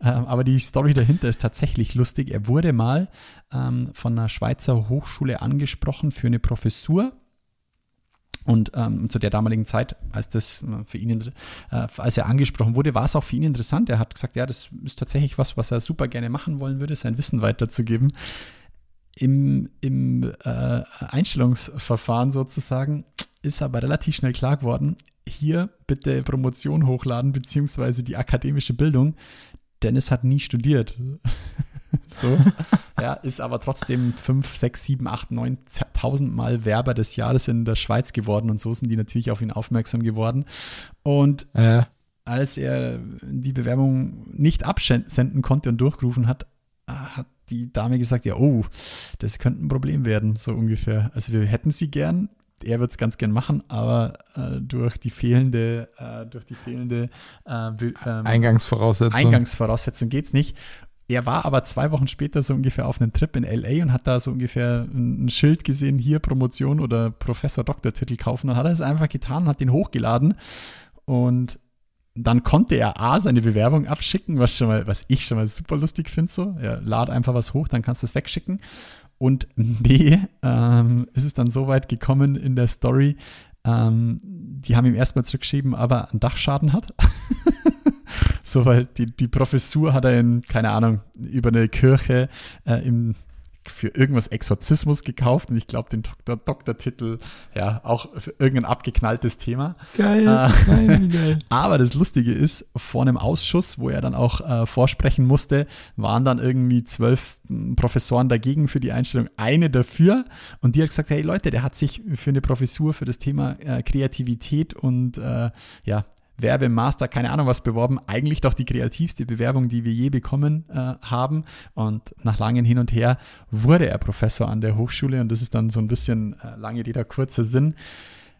ähm, aber die Story dahinter ist tatsächlich lustig. Er wurde mal ähm, von einer Schweizer Hochschule angesprochen für eine Professur. Und ähm, zu der damaligen Zeit, als das für ihn, äh, als er angesprochen wurde, war es auch für ihn interessant. Er hat gesagt, ja, das ist tatsächlich was, was er super gerne machen wollen würde, sein Wissen weiterzugeben. Im, im äh, Einstellungsverfahren sozusagen ist aber relativ schnell klar geworden, hier bitte Promotion hochladen, beziehungsweise die akademische Bildung. Dennis hat nie studiert. so. Ja, ist aber trotzdem 5, 6, 7, 8, 9, 1000 Mal Werber des Jahres in der Schweiz geworden und so sind die natürlich auf ihn aufmerksam geworden. Und Äh, als er die Bewerbung nicht absenden konnte und durchgerufen hat, hat die Dame gesagt, ja, oh, das könnte ein Problem werden, so ungefähr. Also wir hätten sie gern, er wird es ganz gern machen, aber äh, durch die fehlende, äh, durch die fehlende äh, ähm, Eingangsvoraussetzung. Eingangsvoraussetzung geht's nicht. Er war aber zwei Wochen später so ungefähr auf einem Trip in LA und hat da so ungefähr ein ein Schild gesehen, hier Promotion oder Professor-Doktortitel kaufen. Dann hat er es einfach getan, hat den hochgeladen und dann konnte er A, seine Bewerbung abschicken, was schon mal, was ich schon mal super lustig finde, so. Ja, lad einfach was hoch, dann kannst du es wegschicken. Und B, ähm, ist es dann so weit gekommen in der Story, ähm, die haben ihm erstmal zurückgeschrieben, aber einen Dachschaden hat. so, weil die, die Professur hat er in, keine Ahnung, über eine Kirche äh, im, für irgendwas Exorzismus gekauft und ich glaube den Doktor, Doktortitel, ja, auch für irgendein abgeknalltes Thema. Geil. Nein, wie geil. Aber das Lustige ist, vor einem Ausschuss, wo er dann auch äh, vorsprechen musste, waren dann irgendwie zwölf m, Professoren dagegen für die Einstellung, eine dafür. Und die hat gesagt, hey Leute, der hat sich für eine Professur für das Thema äh, Kreativität und äh, ja, Werbemaster, keine Ahnung was beworben. Eigentlich doch die kreativste Bewerbung, die wir je bekommen äh, haben. Und nach langem Hin und Her wurde er Professor an der Hochschule. Und das ist dann so ein bisschen äh, lange Rede, kurzer Sinn.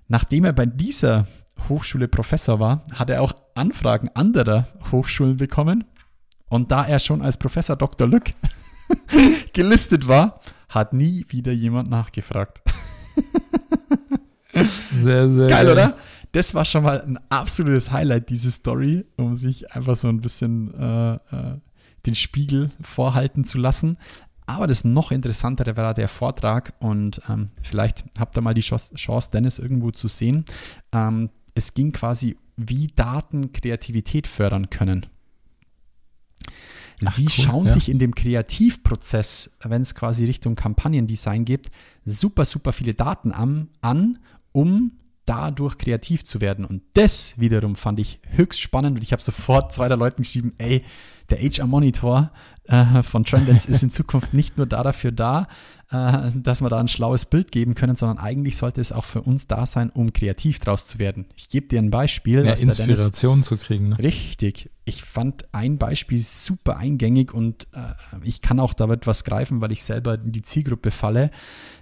Nachdem er bei dieser Hochschule Professor war, hat er auch Anfragen anderer Hochschulen bekommen. Und da er schon als Professor Dr. Lück gelistet war, hat nie wieder jemand nachgefragt. Sehr, sehr Geil, oder? Das war schon mal ein absolutes Highlight, diese Story, um sich einfach so ein bisschen äh, äh, den Spiegel vorhalten zu lassen. Aber das noch interessantere war der Vortrag und ähm, vielleicht habt ihr mal die Chance, Dennis irgendwo zu sehen. Ähm, es ging quasi, wie Daten Kreativität fördern können. Sie cool, schauen ja. sich in dem Kreativprozess, wenn es quasi Richtung Kampagnendesign geht, super, super viele Daten an, an, um dadurch kreativ zu werden. Und das wiederum fand ich höchst spannend und ich habe sofort zwei der Leuten geschrieben, ey, der HR Monitor äh, von Trendance ist in Zukunft nicht nur da dafür da, äh, dass wir da ein schlaues Bild geben können, sondern eigentlich sollte es auch für uns da sein, um kreativ draus zu werden. Ich gebe dir ein Beispiel. Ja, der Dennis- Inspiration zu kriegen. Ne? Richtig. Ich fand ein Beispiel super eingängig und äh, ich kann auch damit was greifen, weil ich selber in die Zielgruppe falle.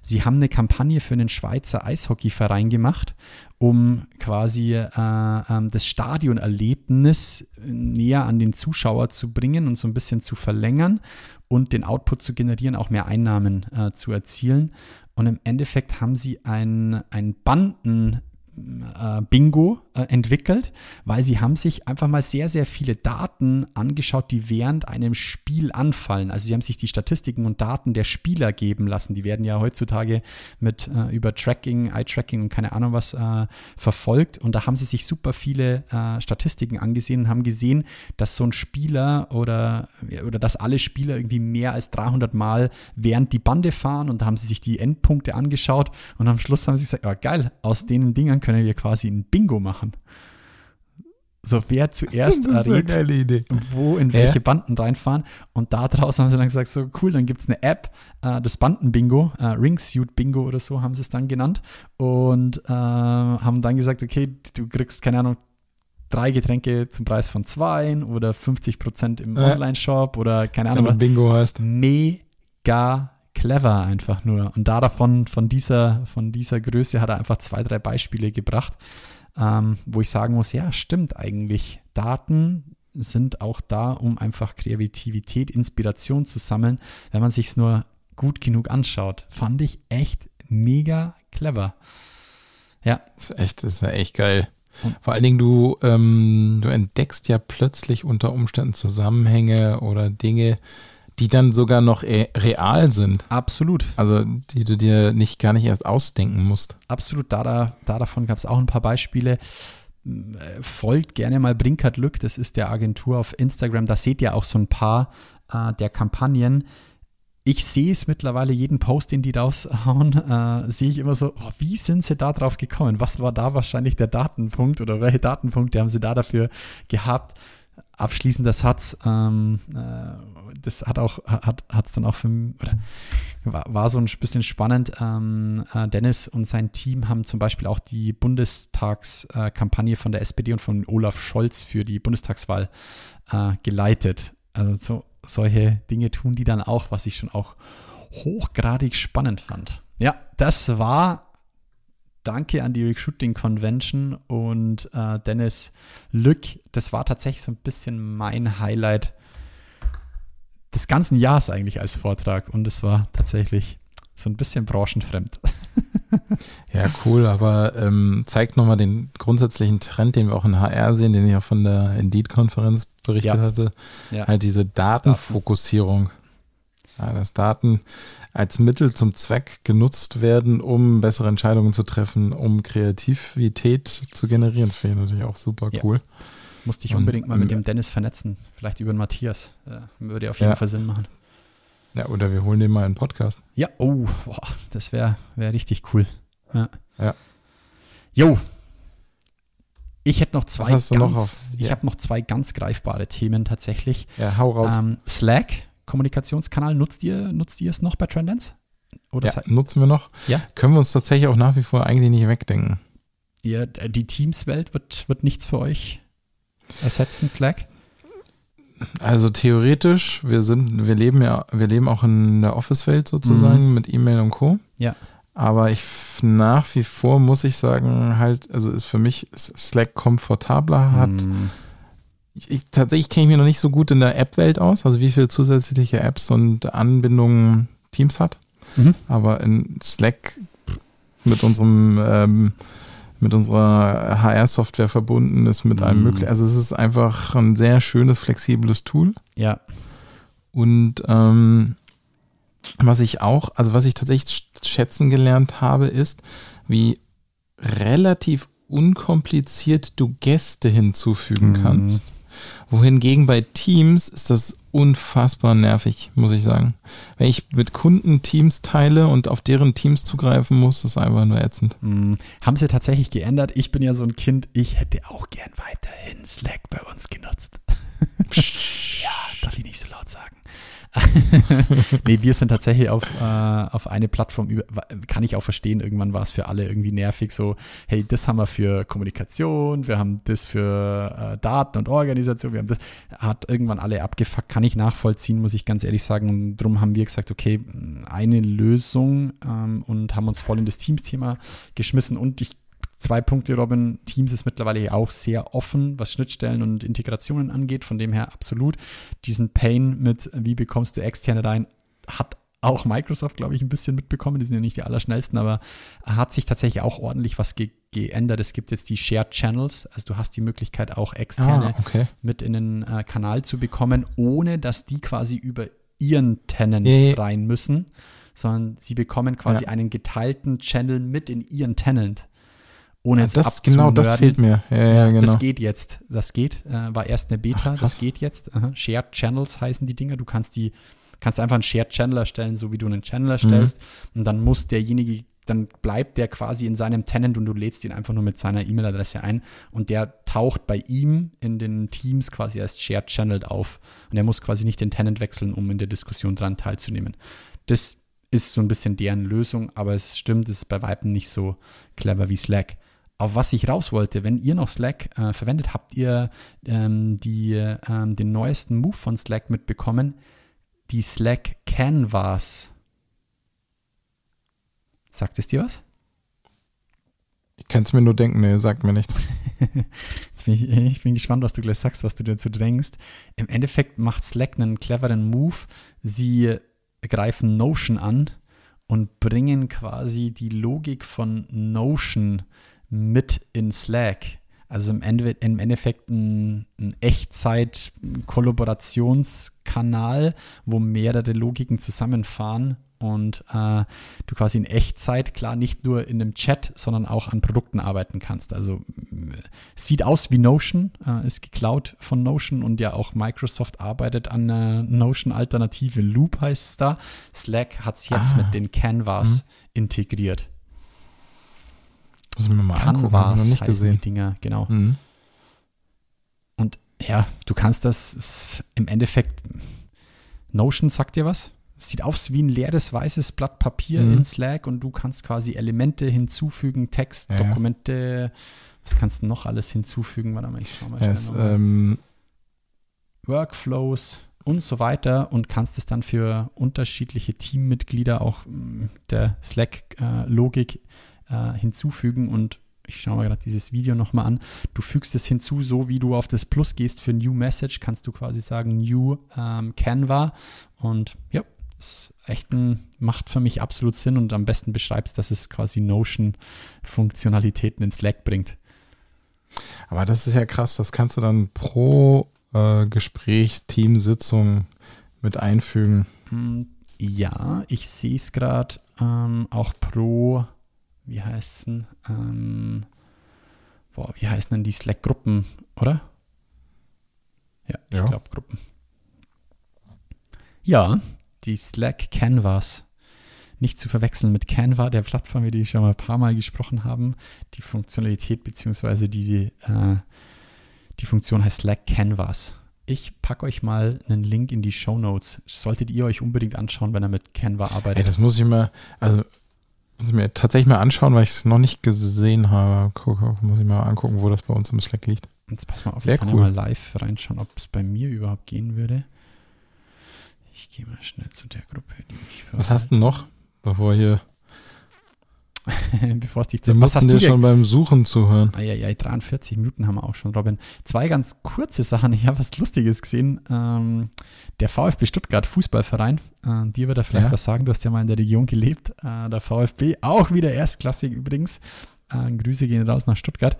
Sie haben eine Kampagne für einen Schweizer Eishockeyverein gemacht, um quasi äh, ähm, das Stadionerlebnis näher an den Zuschauer zu bringen und so ein bisschen zu verlängern und den Output zu generieren, auch mehr Einnahmen äh, zu erzielen. Und im Endeffekt haben sie ein, ein Banden äh, entwickelt, weil sie haben sich einfach mal sehr, sehr viele Daten angeschaut, die während einem Spiel anfallen. Also sie haben sich die Statistiken und Daten der Spieler geben lassen. Die werden ja heutzutage mit äh, über Tracking, Eye-Tracking und keine Ahnung was äh, verfolgt. Und da haben sie sich super viele äh, Statistiken angesehen und haben gesehen, dass so ein Spieler oder, oder dass alle Spieler irgendwie mehr als 300 Mal während die Bande fahren und da haben sie sich die Endpunkte angeschaut und am Schluss haben sie gesagt, ja geil, aus den Dingern können wir quasi ein Bingo machen. So, wer zuerst errät, wo in Ja. welche Banden reinfahren. Und da draußen haben sie dann gesagt, so cool, dann gibt es eine App, äh, das Bandenbingo, äh, Ringsuit Bingo oder so haben sie es dann genannt. Und äh, haben dann gesagt, okay, du kriegst, keine Ahnung, drei Getränke zum Preis von zwei oder 50 Prozent im Ja. Online-Shop oder keine Wenn Ahnung du was Bingo hast. mega clever einfach nur. Und da davon, von dieser, von dieser Größe hat er einfach zwei, drei Beispiele gebracht, ähm, wo ich sagen muss, ja, stimmt eigentlich. Daten sind auch da, um einfach Kreativität, Inspiration zu sammeln, wenn man sich es nur gut genug anschaut. Fand ich echt mega clever. Ja, Das ist echt, das ist ja echt geil. Vor allen Dingen, du, ähm, du entdeckst ja plötzlich unter Umständen Zusammenhänge oder Dinge, die dann sogar noch real sind. absolut. Also die du dir nicht gar nicht erst ausdenken musst. absolut, da, da, da davon gab es auch ein paar Beispiele. Äh, Folgt gerne mal Brinkert Lück, das ist der Agentur auf Instagram. Da seht ihr auch so ein paar äh, der Kampagnen. Ich sehe es mittlerweile, jeden Post, den die raushauen, äh, sehe ich immer so, oh, wie sind sie da drauf gekommen? Was war da wahrscheinlich der Datenpunkt oder welche Datenpunkte haben sie da dafür gehabt? Abschließender Satz, ähm, äh, das hat auch, hat es dann auch für oder war, war so ein bisschen spannend. Ähm, äh, Dennis und sein Team haben zum Beispiel auch die Bundestagskampagne Kampagne von der SPD und von Olaf Scholz für die Bundestagswahl äh, geleitet. Also so, solche Dinge tun die dann auch, was ich schon auch hochgradig spannend fand. Ja, das war Danke an die Recruiting Convention und äh, Dennis Lück. Das war tatsächlich so ein bisschen mein Highlight des ganzen Jahres eigentlich als Vortrag und es war tatsächlich so ein bisschen branchenfremd. Ja, cool, aber ähm, zeigt nochmal den grundsätzlichen Trend, den wir auch in HR sehen, den ich auch von der Indeed-Konferenz berichtet Ja. hatte. Ja. Halt diese Datenfokussierung. Ja, dass Daten als Mittel zum Zweck genutzt werden, um bessere Entscheidungen zu treffen, um Kreativität zu generieren. Das finde ich natürlich auch super Ja. Musste ich Und, unbedingt mal mit ähm, dem Dennis vernetzen. Vielleicht über den Matthias. Äh, würde auf jeden Ja. Fall Sinn machen. Ja, oder wir holen den mal in den Podcast. Ja, oh, boah, das wäre wär richtig cool. Ja. Ja. Jo. Ich hätte noch zwei ganz, noch auf- ich ja. habe noch zwei ganz greifbare Themen tatsächlich. Ja, hau raus. Ähm, Slack, Kommunikationskanal, nutzt ihr, nutzt ihr es noch bei Trendance? Oder ja, nutzen wir noch. Ja. Können wir uns tatsächlich auch nach wie vor eigentlich nicht wegdenken. äh, die Teams-Welt wird, wird nichts für euch ersetzen, Slack? Also theoretisch, wir sind, wir leben ja, wir leben auch in der Office-Welt sozusagen mit E-Mail und Co. Ja. Aber ich nach wie vor muss ich sagen, halt, also ist für mich ist Slack komfortabler, hat. Hm, Ich, ich, tatsächlich kenne ich mich noch nicht so gut in der App-Welt aus, also wie viele zusätzliche Apps und Anbindungen Teams hat. Mhm. Aber in Slack mit unserem ähm, mit unserer HR-Software verbunden ist mit allem Mhm. möglichen. Also es ist einfach ein sehr schönes, flexibles Tool. Ja, Und ähm, was ich auch, also was ich tatsächlich sch- schätzen gelernt habe, ist, wie relativ unkompliziert du Gäste hinzufügen Mhm. kannst. Wohingegen bei Teams ist das unfassbar nervig, muss ich sagen. Wenn ich mit Kunden Teams teile und auf deren Teams zugreifen muss, ist das einfach nur ätzend. Hm, haben sie tatsächlich geändert. Ich bin ja so ein Kind, ich hätte auch gern weiterhin Slack bei uns genutzt. ja, darf ich nicht so laut sagen. nee, wir sind tatsächlich auf, äh, auf eine Plattform über, kann ich auch verstehen, irgendwann war es für alle irgendwie nervig, so, hey, das haben wir für Kommunikation, wir haben das für äh, Daten und Organisation, wir haben das, hat irgendwann alle abgefuckt, kann ich nachvollziehen, muss ich ganz ehrlich sagen. Und darum haben wir gesagt, okay, eine Lösung ähm, und haben uns voll in das Teams-Thema geschmissen und ich Zwei Punkte, Robin. Teams ist mittlerweile auch sehr offen, was Schnittstellen und Integrationen angeht. Von dem her absolut. Diesen Pain mit, wie bekommst du externe rein, hat auch Microsoft, glaube ich, ein bisschen mitbekommen. Die sind ja nicht die allerschnellsten, aber hat sich tatsächlich auch ordentlich was ge geändert. Es gibt jetzt die Shared Channels, also du hast die Möglichkeit, auch externe Ah, okay. mit in den äh, Kanal zu bekommen, ohne dass die quasi über ihren Tenant ja. rein müssen, sondern sie bekommen quasi Ja. einen geteilten Channel mit in ihren Tenant. Ohne jetzt das, genau, das fehlt mir. Ja, ja, genau. Das geht jetzt. Das geht. Äh, war erst eine Beta. Ach, das geht jetzt. Aha. Shared Channels heißen die Dinger. Du kannst die, kannst einfach einen Shared Channel erstellen, so wie du einen Channel erstellst. Mhm. Und dann muss derjenige, dann bleibt der quasi in seinem Tenant und du lädst ihn einfach nur mit seiner E-Mail-Adresse ein. Und der taucht bei ihm in den Teams quasi als Shared Channel auf. Und er muss quasi nicht den Tenant wechseln, um in der Diskussion dran teilzunehmen. Das ist so ein bisschen deren Lösung, aber es stimmt, es ist bei Weitem nicht so clever wie Slack. Auf was ich raus wollte, wenn ihr noch Slack äh, verwendet, habt ihr ähm, die, ähm, den neuesten Move von Slack mitbekommen, die Slack Canvas. Sagt es dir was? Ich kann es mir nur denken, nee, sagt mir nicht. Bin ich, ich bin gespannt, was du gleich sagst, was du dazu denkst. Im Endeffekt macht Slack einen cleveren Move. Sie greifen Notion an und bringen quasi die Logik von Notion mit in Slack. Also im, Ende, im Endeffekt ein, ein Echtzeit-Kollaborationskanal, wo mehrere Logiken zusammenfahren und äh, du quasi in Echtzeit, klar, nicht nur in einem Chat, sondern auch an Produkten arbeiten kannst. Also m, sieht aus wie Notion, äh, ist geklaut von Notion und ja auch Microsoft arbeitet an einer Notion-Alternative. Loop heißt es da. Slack hat es jetzt Ah. mit den Canvas integriert. Muss ich mir mal angucken, Canvas noch nicht gesehen. die Dinger, genau. Mhm. Und ja, du kannst das im Endeffekt, Notion sagt dir was? Sieht aus wie ein leeres weißes Blatt Papier Mhm. in Slack und du kannst quasi Elemente hinzufügen, Text, Ja, ja. Dokumente, was kannst du noch alles hinzufügen? Warte mal, ich schau mal schnell es, nochmal. ähm, Workflows und so weiter und kannst es dann für unterschiedliche Teammitglieder auch mh, der Slack-Logik äh, hinzufügen und ich schaue mir gerade dieses Video nochmal an. Du fügst es hinzu, so wie du auf das Plus gehst für New Message, kannst du quasi sagen New ähm, Canva und ja, ist echt ein, macht für mich absolut Sinn und am besten beschreibst, dass es quasi Notion-Funktionalitäten in Slack bringt. aber das ist ja krass, das kannst du dann pro äh, Gespräch, Teamsitzung mit einfügen. Mm, Ja, ich sehe es gerade ähm, auch pro, wie heißt denn, ähm, boah, wie heißen denn die Slack-Gruppen, oder? Ja, ich Ja. glaube Gruppen. Ja, die Slack Canvas. Nicht zu verwechseln mit Canva, der Plattform, über die wir schon mal ein paar Mal gesprochen haben. Die Funktionalität beziehungsweise die, äh, die Funktion heißt Slack Canvas. Ich packe euch mal einen Link in die Show Notes. Solltet ihr euch unbedingt anschauen, wenn ihr mit Canva Ey, arbeitet. das muss ich mir, also muss ich mir tatsächlich mal anschauen, weil ich es noch nicht gesehen habe. Guck, muss ich mal angucken, wo das bei uns im Slack liegt. Jetzt pass mal auf, Sehr ich kann ja cool. mal live reinschauen, ob es bei mir überhaupt gehen würde. Ich gehe mal schnell zu der Gruppe, die ich Was hast du noch? Bevor hier. Bevor es dich zu. Was hast dir schon beim Suchen zuhören. Eieiei, 43 Minuten haben wir auch schon, Robin. Zwei ganz kurze Sachen. Ich habe was Lustiges gesehen. Ähm, der VfB Stuttgart, Fußballverein, äh, dir wird er vielleicht Ja. was sagen. Du hast ja mal in der Region gelebt. Äh, der VfB, auch wieder erstklassig übrigens. Äh, Grüße gehen raus nach Stuttgart.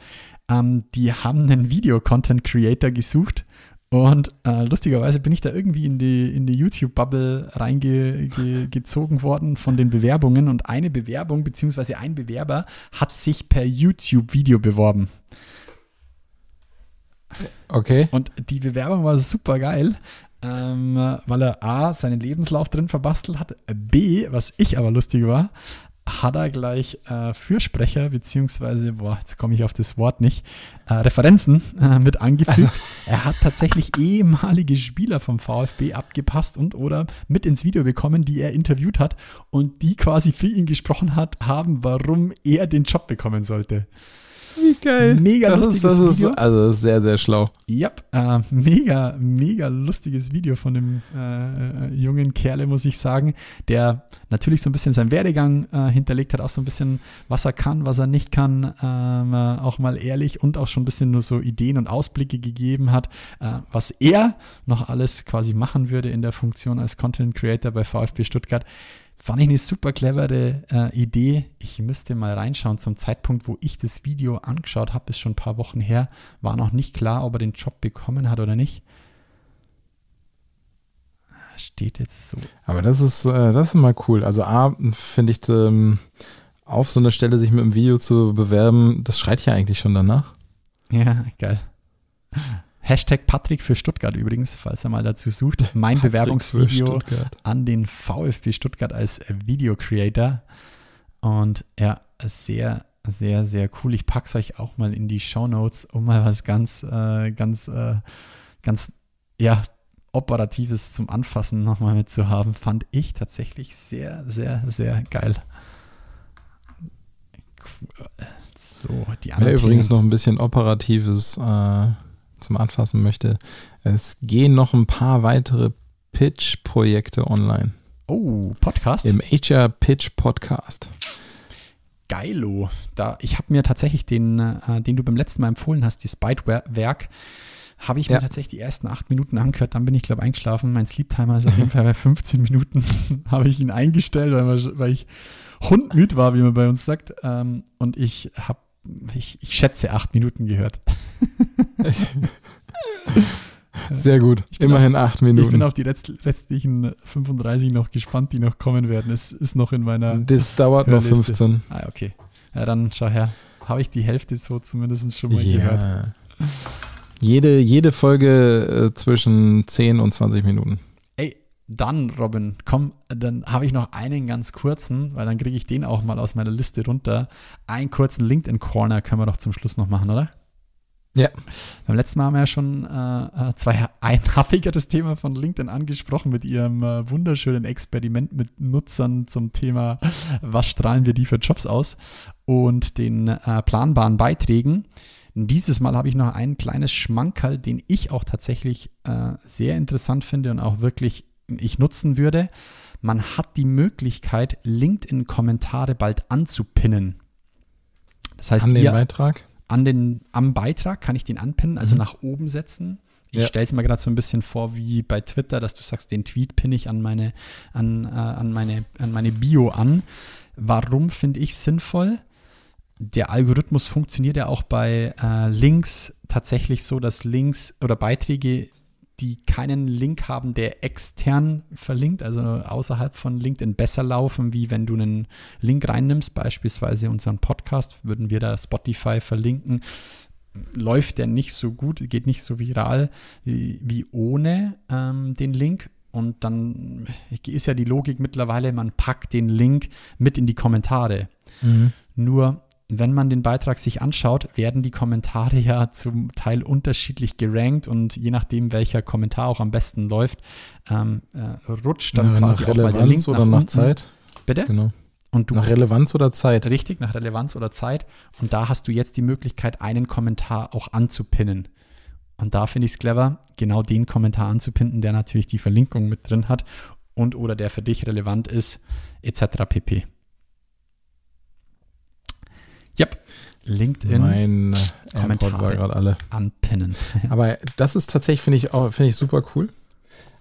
Ähm, die haben einen Video-Content-Creator gesucht. Und äh, lustigerweise bin ich da irgendwie in die, in die YouTube-Bubble reingezogen worden von den Bewerbungen. Und eine Bewerbung, beziehungsweise ein Bewerber, hat sich per YouTube-Video beworben. Okay. Und die Bewerbung war super geil, ähm, weil er A, seinen Lebenslauf drin verbastelt hat, B, was ich aber lustig war, hat er gleich äh, Fürsprecher, beziehungsweise, boah, jetzt komme ich auf das Wort nicht, äh, Referenzen äh, mit angefügt. Er hat tatsächlich ehemalige Spieler vom VfB abgepasst und oder mit ins Video bekommen, die er interviewt hat und die quasi für ihn gesprochen hat, haben, warum er den Job bekommen sollte. Wie geil. Mega das lustiges ist, das ist, Video. Also ist sehr, sehr schlau. Ja, äh, mega, mega lustiges Video von dem äh, äh, jungen Kerle, muss ich sagen, der natürlich so ein bisschen seinen Werdegang äh, hinterlegt hat, auch so ein bisschen, was er kann, was er nicht kann, ähm, äh, auch mal ehrlich und auch schon ein bisschen nur so Ideen und Ausblicke gegeben hat, äh, was er noch alles quasi machen würde in der Funktion als Content Creator bei VfB Stuttgart. Fand ich eine super clevere äh, Idee. Ich müsste mal reinschauen. Zum Zeitpunkt, wo ich das Video angeschaut habe, ist schon ein paar Wochen her, war noch nicht klar, ob er den Job bekommen hat oder nicht. Steht jetzt so. Aber das ist, äh, das ist mal cool. Also A, finde ich, ähm, auf so eine Stelle sich mit einem Video zu bewerben, das schreit ja eigentlich schon danach. Ja, geil. Hashtag Patrick für Stuttgart übrigens, falls er mal dazu sucht. Mein Patrick Bewerbungsvideo an den VfB Stuttgart als Video Creator. Und ja, sehr, sehr, sehr cool. Ich pack's euch auch mal in die Show Notes, um mal was ganz, äh, ganz, äh, ganz, ja, Operatives zum Anfassen nochmal mitzuhaben. Fand ich tatsächlich sehr, sehr, sehr geil. So, die Wer anderen übrigens Themen- noch ein bisschen Operatives äh, zum Anfassen möchte, es gehen noch ein paar weitere Pitch-Projekte online. Oh, Podcast? Im HR Pitch Podcast. Geilo. Da, ich habe mir tatsächlich den, äh, den du beim letzten Mal empfohlen hast, das Byte-Werk, habe ich Ja. mir tatsächlich die ersten acht Minuten angehört. Dann bin ich, glaube ich, eingeschlafen. Mein Sleep-Timer ist auf jeden Fall bei 15 Minuten. habe ich ihn eingestellt, weil, weil ich hundmüd war, wie man bei uns sagt. Ähm, und ich habe, ich, ich schätze, acht Minuten gehört. Sehr gut. Immerhin acht Ich bin Minuten. auf die restlichen 35 noch gespannt, die noch kommen werden. Es ist noch in meiner Das dauert noch Hörliste. 15. Ah, okay. Ja, dann schau her. Habe ich die Hälfte so zumindest schon mal gehört. Ja. Jede, jede Folge äh, zwischen 10 und 20 Minuten. Dann, Robin, komm, dann habe ich noch einen ganz kurzen, weil dann kriege ich den auch mal aus meiner Liste runter. Einen kurzen LinkedIn-Corner können wir doch zum Schluss noch machen, oder? Ja. Beim letzten Mal haben wir ja schon äh, äh, zwei einhaffiger das Thema von LinkedIn angesprochen mit ihrem äh, wunderschönen Experiment mit Nutzern zum Thema, was strahlen wir die für Jobs aus und den äh, planbaren Beiträgen. Dieses Mal habe ich noch ein kleines Schmankerl, den ich auch tatsächlich äh, sehr interessant finde und auch wirklich ich nutzen würde. Man hat die Möglichkeit, LinkedIn-Kommentare bald anzupinnen. Das heißt, An den ihr, Beitrag. an den, am Beitrag kann ich den anpinnen, also nach oben setzen. Ich Ja. stelle es mir gerade so ein bisschen vor wie bei Twitter, dass du sagst, den Tweet pinne ich an meine, an, äh, an meine, an meine Bio an. Warum finde ich sinnvoll? Der Algorithmus funktioniert ja auch bei äh, Links tatsächlich so, dass Links oder Beiträge, die keinen Link haben, der extern verlinkt, also außerhalb von LinkedIn besser laufen, wie wenn du einen Link reinnimmst, beispielsweise unseren Podcast, würden wir da Spotify verlinken, läuft der nicht so gut, geht nicht so viral wie, ohne ähm, den Link. Und dann ist ja die Logik mittlerweile, man packt den Link mit in die Kommentare. Nur wenn man den Beitrag sich anschaut, werden die Kommentare ja zum Teil unterschiedlich gerankt und je nachdem, welcher Kommentar auch am besten läuft, ähm, äh, rutscht dann Ja, quasi nach auch mal der Link Relevanz oder nach unten. Zeit. Bitte? Genau. Und du Nach Relevanz oder Zeit. Richtig, nach Relevanz oder Zeit. Und da hast du jetzt die Möglichkeit, einen Kommentar auch anzupinnen. Und da finde ich es clever, genau den Kommentar anzupinnen, der natürlich die Verlinkung mit drin hat und oder der für dich relevant ist, etc. pp. Yep. LinkedIn Mein äh, AirPod Kommentare. war gerade alle. anpinnen. Aber das ist tatsächlich, finde ich, auch- finde ich super cool.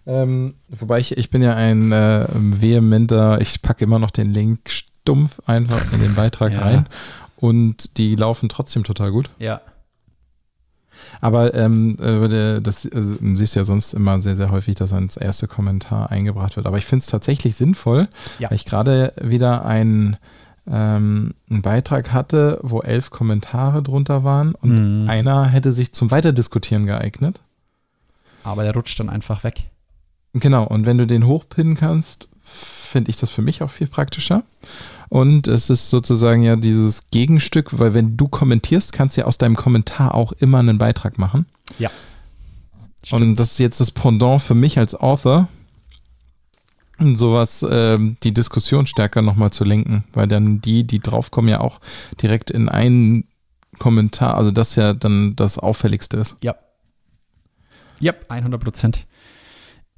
Ähm, wobei ich, ich bin ja ein äh, vehementer, ich packe immer noch den Link stumpf einfach in den Beitrag Ja. rein und die laufen trotzdem total gut. ja. Aber ähm, äh, das also, siehst du ja sonst immer sehr, sehr häufig, dass ans erste Kommentar eingebracht wird. Aber ich finde es tatsächlich sinnvoll, Ja. weil ich gerade wieder einen, ähm, einen Beitrag hatte, wo elf Kommentare drunter waren und Mhm. einer hätte sich zum Weiterdiskutieren geeignet. Aber der rutscht dann einfach weg. Genau, und wenn du den hochpinnen kannst, finde ich das für mich auch viel praktischer. Und es ist sozusagen ja dieses Gegenstück, weil wenn du kommentierst, kannst du ja aus deinem Kommentar auch immer einen Beitrag machen. Ja. Und das ist jetzt das Pendant für mich als Author, sowas, ähm, die Diskussion stärker nochmal zu lenken, weil dann die, die draufkommen, ja auch direkt in einen Kommentar, also das ja dann das Auffälligste ist. Ja. Ja, 100 Prozent.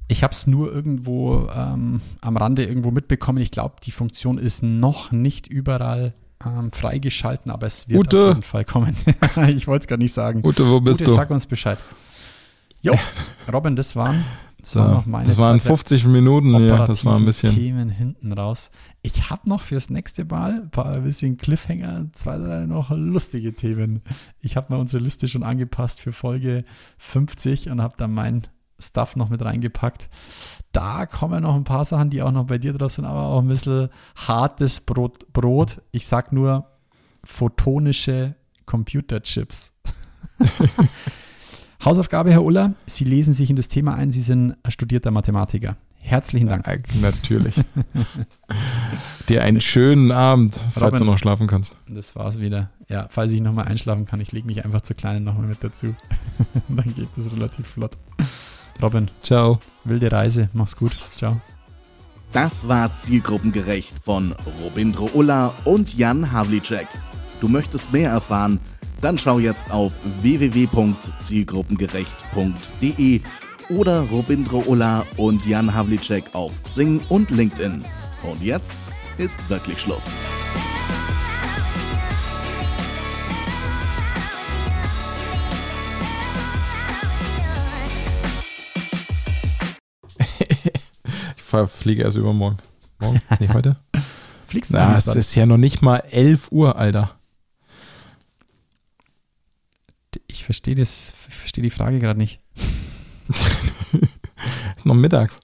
Ich habe es nur irgendwo ähm, am Rande irgendwo mitbekommen. Ich glaube, die Funktion ist noch nicht überall ähm, freigeschalten, aber es wird Ute. auf jeden Fall kommen. ich wollte es gar nicht sagen. Ute, wo bist Ute, du? sag uns Bescheid. Jo, Robin, das waren, das waren So, noch meine das waren zwei, drei 50 Minuten, ja, das war ein bisschen. Themen hinten raus. Ich habe noch fürs nächste Mal ein paar ein bisschen Cliffhanger, zwei, drei noch lustige Themen. Ich habe mal unsere Liste schon angepasst für Folge 50 und habe dann mein Stuff noch mit reingepackt. Da kommen noch ein paar Sachen, die auch noch bei dir drauf sind, aber auch ein bisschen hartes Brot. Brot. Ich sag nur photonische Computerchips. Hausaufgabe, Herr Uller. Sie lesen sich in das Thema ein. Sie sind studierter Mathematiker. Herzlichen Dank. Ja, natürlich. Dir einen schönen Abend, falls Robin. du noch schlafen kannst. Das war's wieder. Ja, falls ich nochmal einschlafen kann, ich lege mich einfach zur Kleinen nochmal mit dazu. Dann geht das relativ flott. Robin, Ciao. wilde Reise. Mach's gut. Ciao. Das war Zielgruppengerecht von Robindro Ulla und Jan Havlicek. Du möchtest mehr erfahren? Dann schau jetzt auf www.zielgruppengerecht.de oder Robindro Ulla und Jan Havlicek auf Sing und LinkedIn. Und jetzt ist wirklich Schluss. Ich fliege erst übermorgen. Morgen? Nee, heute? Fliegst du Na, nach es ist ja noch nicht mal 11 Uhr, Alter. Ich verstehe das, verstehe die Frage gerade nicht. Ist noch mittags.